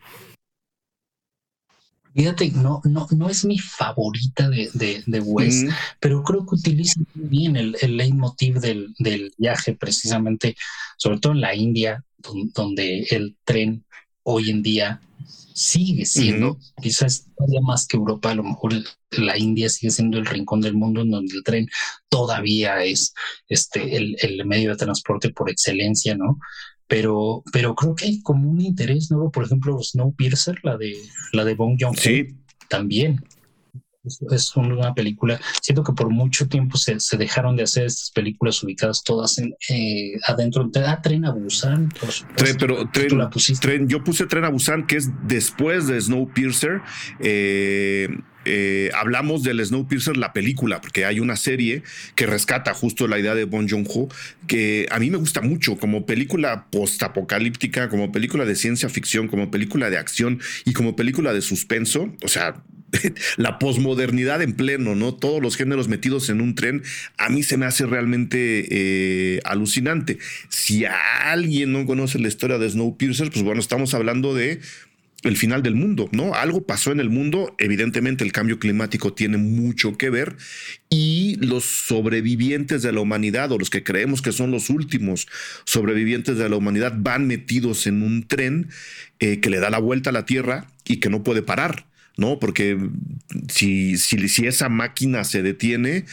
Fíjate, no, no, no es mi favorita de, de, Wes, pero creo que utiliza muy bien el, el leitmotiv del, del, viaje, precisamente, sobre todo en la India, donde el tren hoy en día sigue siendo, quizás todavía más que Europa, a lo mejor la India sigue siendo el rincón del mundo en donde el tren todavía es este, el, el medio de transporte por excelencia, ¿no? Pero, pero creo que hay como un interés nuevo, por ejemplo, Snowpiercer, la de la de Bong Joon-ho, sí. también. Es, una película, siento que por mucho tiempo se, se, dejaron de hacer estas películas ubicadas todas en, eh, adentro. de ah, Tren a Busan, tren, pero tren, yo puse Tren a Busan, que es después de Snowpiercer. Eh, eh, hablamos del Snowpiercer, la película, porque hay una serie que rescata justo la idea de Bon Joon-ho, que a mí me gusta mucho como película postapocalíptica, como película de ciencia ficción, como película de acción y como película de suspenso. O sea, la posmodernidad en pleno, ¿no? Todos los géneros metidos en un tren, a mí se me hace realmente eh, alucinante. Si alguien no conoce la historia de Snowpiercer, pues bueno, estamos hablando de el final del mundo, ¿no? Algo pasó en el mundo, evidentemente el cambio climático tiene mucho que ver y los sobrevivientes de la humanidad o los que creemos que son los últimos sobrevivientes de la humanidad van metidos en un tren eh, que le da la vuelta a la Tierra y que no puede parar. ¿no? Porque si, esa máquina se detiene,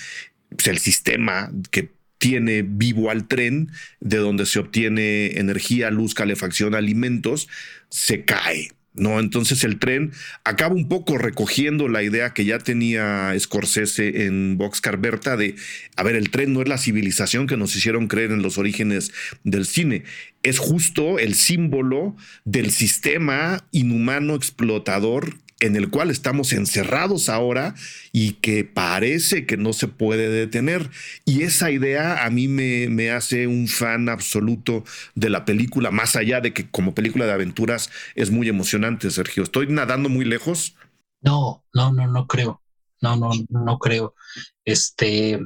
pues el sistema que tiene vivo al tren, de donde se obtiene energía, luz, calefacción, alimentos, se cae. ¿No? Entonces el tren acaba un poco recogiendo la idea que ya tenía Scorsese en Boxcar Berta de, a ver, el tren no es la civilización que nos hicieron creer en los orígenes del cine, es justo el símbolo del sistema inhumano explotador en el cual estamos encerrados ahora y que parece que no se puede detener. Y esa idea a mí me, me, hace un fan absoluto de la película, más allá de que como película de aventuras es muy emocionante, Sergio. ¿Estoy nadando muy lejos? No, no, no, no creo. No, no, no creo. Este,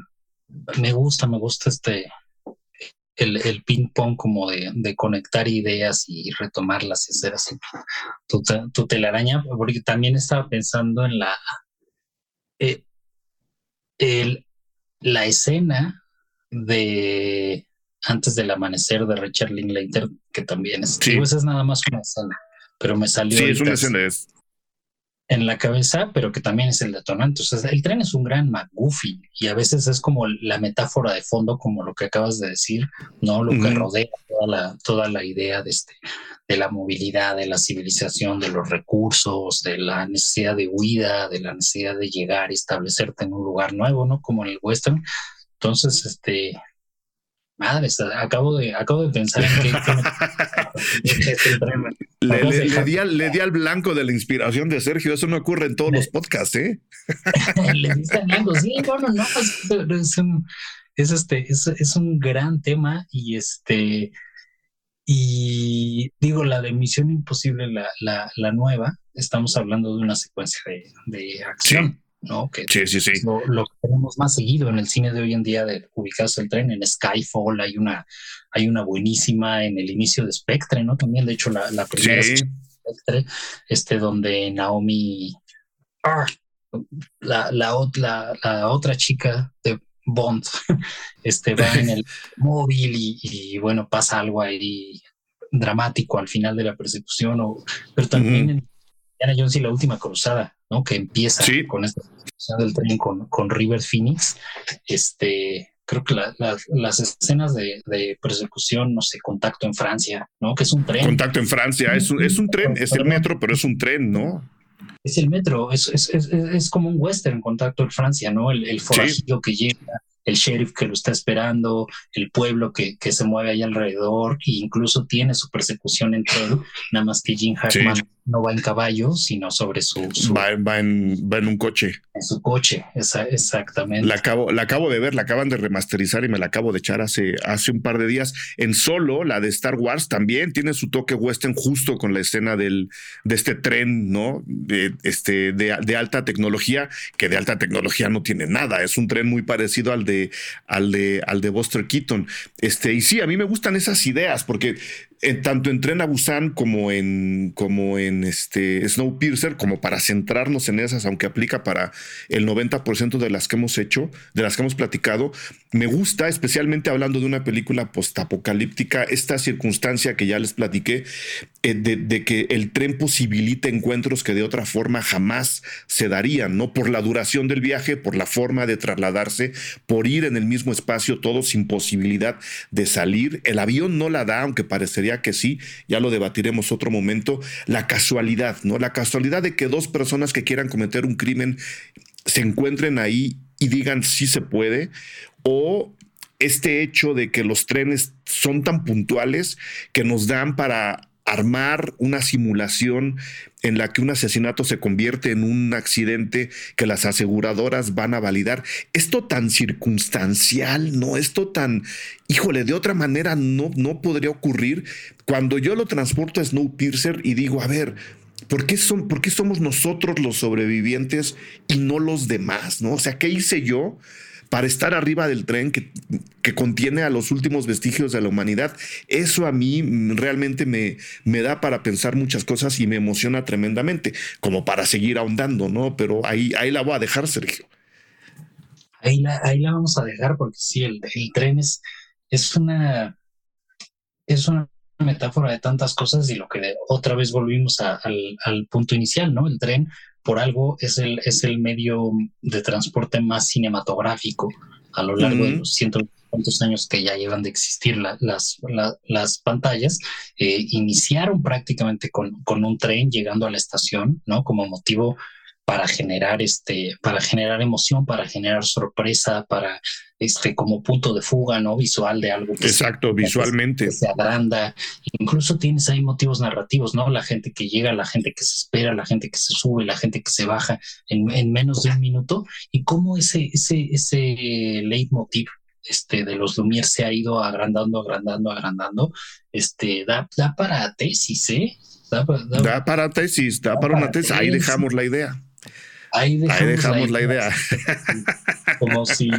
me gusta, me gusta este, el, el ping-pong como de, de, conectar ideas y retomarlas y hacer así tu, tu, telaraña, porque también estaba pensando en la, eh, el, la escena de antes del amanecer de Richard Linklater, que también es, sí. es nada más una escena, pero me salió. Sí, es una escena, es, en la cabeza, pero que también es el detonante. O sea, el tren es un gran McGuffin y a veces es como la metáfora de fondo, como lo que acabas de decir, ¿no? Lo que rodea toda la, toda la idea de, este, de la movilidad, de la civilización, de los recursos, de la necesidad de huida, de la necesidad de llegar y establecerte en un lugar nuevo, ¿no? Como en el western. Entonces, este, madre, acabo de, acabo de pensar en qué. le, le, le, di al, le, di al, blanco de la inspiración de Sergio, eso no ocurre en todos los podcasts, ¿eh? le diste al blanco, sí, bueno, no, es, un, es, este, es, es un gran tema y este. Y digo, la de Misión Imposible, la, la, la nueva, estamos hablando de una secuencia de, de acción. Sí. ¿No? Que sí, sí, sí. Lo, lo, que tenemos más seguido en el cine de hoy en día de ubicados el tren, en Skyfall hay una, hay una buenísima en el inicio de Spectre, ¿no? También, de hecho, la, la primera sí. Spectre, este, donde Naomi, ah, la, la, la, la otra chica de Bond, este, va en el móvil y, y, bueno, pasa algo ahí dramático al final de la persecución, o, pero también uh -huh. en Indiana Jones y la última cruzada, ¿no? Que empieza sí. con esta del tren con, con, River Phoenix. Este, creo que la, la, las escenas de, de, persecución, no sé, contacto en Francia, ¿no? Que es un tren. Contacto en Francia, es un, es un tren, es el metro, pero es un tren, ¿no? Es el metro, es, es, es, es como un western contacto en Francia, ¿no? El, el forajido sí. que llega, el sheriff que lo está esperando, el pueblo que, que se mueve ahí alrededor, e incluso tiene su persecución entre él, nada más que Jim Hackman sí. no va en caballo, sino sobre su... su va, va, en, va, en, un coche. En su coche, esa, exactamente. La acabo, la acabo de ver, la acaban de remasterizar y me la acabo de echar hace, hace un par de días. En solo, la de Star Wars también tiene su toque western justo con la escena del, de este tren, ¿no? Este, de, de alta tecnología, que de alta tecnología no tiene nada, es un tren muy parecido al de, al de, al de Buster Keaton. Este, y sí, a mí me gustan esas ideas porque en, tanto en Tren a Busan como en, como en este Snowpiercer, como para centrarnos en esas, aunque aplica para el 90% de las que hemos hecho, de las que hemos platicado, me gusta, especialmente hablando de una película postapocalíptica, esta circunstancia que ya les platiqué, eh, de, de, que el tren posibilita encuentros que de otra forma jamás se darían, ¿no? Por la duración del viaje, por la forma de trasladarse, por ir en el mismo espacio, todo sin posibilidad de salir. El avión no la da, aunque parecería que sí, ya lo debatiremos otro momento, la casualidad, ¿no? La casualidad de que dos personas que quieran cometer un crimen se encuentren ahí y digan sí se puede, o este hecho de que los trenes son tan puntuales que nos dan para armar una simulación en la que un asesinato se convierte en un accidente que las aseguradoras van a validar. Esto tan circunstancial, ¿no? Esto tan, híjole, de otra manera no, no podría ocurrir. Cuando yo lo transporto a Snowpiercer y digo, a ver, ¿por qué, son, ¿por qué somos nosotros los sobrevivientes y no los demás, ¿no? O sea, ¿qué hice yo? Para estar arriba del tren que, que contiene a los últimos vestigios de la humanidad. Eso a mí realmente me, me da para pensar muchas cosas y me emociona tremendamente, como para seguir ahondando, ¿no? Pero ahí, ahí la voy a dejar, Sergio. Ahí la, ahí la vamos a dejar porque sí, el, el tren es, es una es una metáfora de tantas cosas y lo que otra vez volvimos al, al, punto inicial, ¿no? El tren por algo es el, es el medio de transporte más cinematográfico a lo largo de los cientos cuantos años que ya llevan de existir las, las pantallas, eh, iniciaron prácticamente con, con un tren llegando a la estación, ¿no? Como motivo para generar este, para generar emoción, para generar sorpresa, para este como punto de fuga no visual de algo que exacto visualmente. se, agranda. Incluso tienes ahí motivos narrativos no la gente que llega la gente que se espera la gente que se sube la gente que se baja en, menos de un minuto. Y cómo ese ese ese leitmotiv este de los Lumière se ha ido agrandando agrandando agrandando. Este da, da para tesis eh da, para tesis da, para, una tesis. Ahí dejamos la idea Ahí dejamos, la, idea. Como si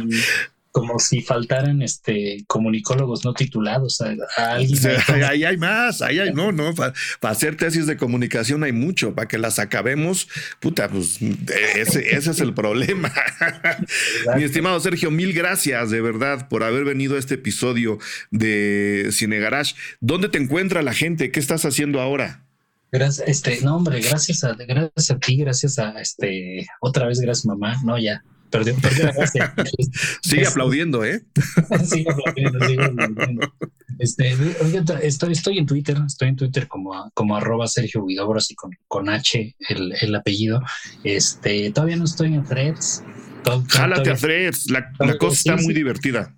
como si faltaran este comunicólogos no titulados. ahí, hay más, ahí hay, no, no, para hacer tesis de comunicación hay mucho, para que las acabemos, puta, pues ese, ese es el problema. Mi estimado Sergio, mil gracias de verdad por haber venido a este episodio de Cine Garage. ¿Dónde te encuentra la gente? ¿Qué estás haciendo ahora? Gracias, este, no, hombre, gracias a, gracias a ti, gracias a este, otra vez, gracias mamá, no, ya, perdió, perdió la gracia. sigue aplaudiendo, ¿eh? sigue aplaudiendo, sigue aplaudiendo. Este, estoy, estoy en Twitter, estoy en Twitter como, como arroba Sergio Huidobros y con, con H el, el, apellido. Este, todavía no estoy en Threads. Jálate a Threads, la, la cosa está muy divertida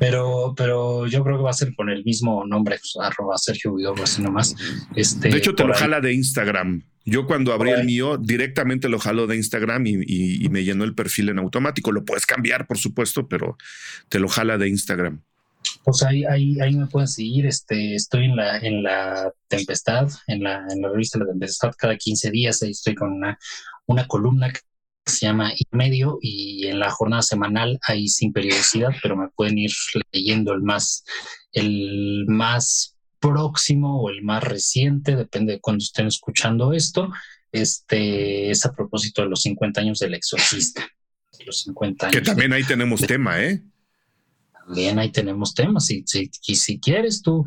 pero, pero yo creo que va a ser con el mismo nombre, pues, arroba Sergio Vidobro, así nomás. Este, de hecho, te lo jala de Instagram. Yo cuando abrí el mío, directamente lo jalo de Instagram y, me llenó el perfil en automático. Lo puedes cambiar, por supuesto, pero te lo jala de Instagram. Pues ahí, ahí, ahí me pueden seguir. Este, estoy en la, en la Tempestad, en la, en la revista La Tempestad, cada 15 días. Ahí estoy con una, una columna se llama y medio y en la jornada semanal hay sin periodicidad, pero me pueden ir leyendo el más, el más próximo o el más reciente, depende de cuando estén escuchando esto. Este es a propósito de los 50 años del exorcista. Los 50 años que también ahí tenemos tema, ¿eh? También ahí tenemos temas. Si, si quieres tú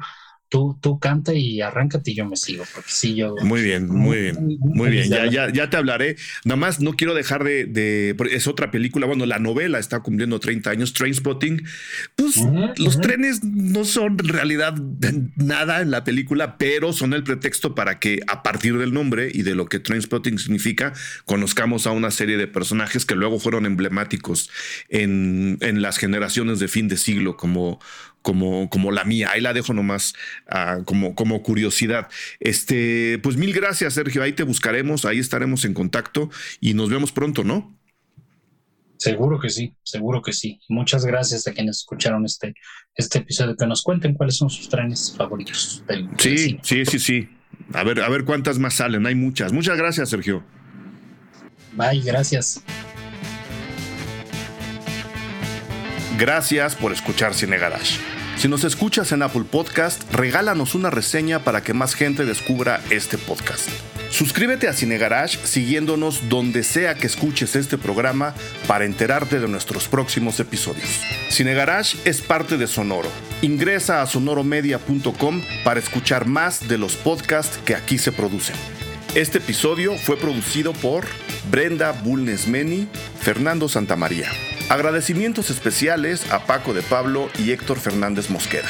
tú, tú canta y arráncate y yo me sigo, porque sí, yo. Muy bien, muy bien, muy bien. Ya, ya, ya te hablaré. Nada más no quiero dejar de, Es otra película, bueno, la novela está cumpliendo 30 años, Trainspotting. Pues los trenes no son en realidad nada en la película, pero son el pretexto para que a partir del nombre y de lo que Trainspotting significa, conozcamos a una serie de personajes que luego fueron emblemáticos en, en las generaciones de fin de siglo, como como, como la mía. Ahí la dejo nomás ah, como, como curiosidad. Este, pues mil gracias, Sergio. Ahí te buscaremos, ahí estaremos en contacto y nos vemos pronto, ¿no? Seguro que sí, seguro que sí. Muchas gracias a quienes escucharon este, este episodio. Que nos cuenten cuáles son sus trenes favoritos. sí, sí, sí, sí. A ver, a ver cuántas más salen. Hay muchas. Muchas gracias, Sergio. Bye, gracias. Gracias por escuchar Cine Garage. Si nos escuchas en Apple Podcast, regálanos una reseña para que más gente descubra este podcast. Suscríbete a Cine Garage siguiéndonos donde sea que escuches este programa para enterarte de nuestros próximos episodios. Cine Garage es parte de Sonoro. Ingresa a sonoromedia.com para escuchar más de los podcasts que aquí se producen. Este episodio fue producido por Brenda Bulnesmeni, Fernando Santamaría. Agradecimientos especiales a Paco de Pablo y Héctor Fernández Mosqueda.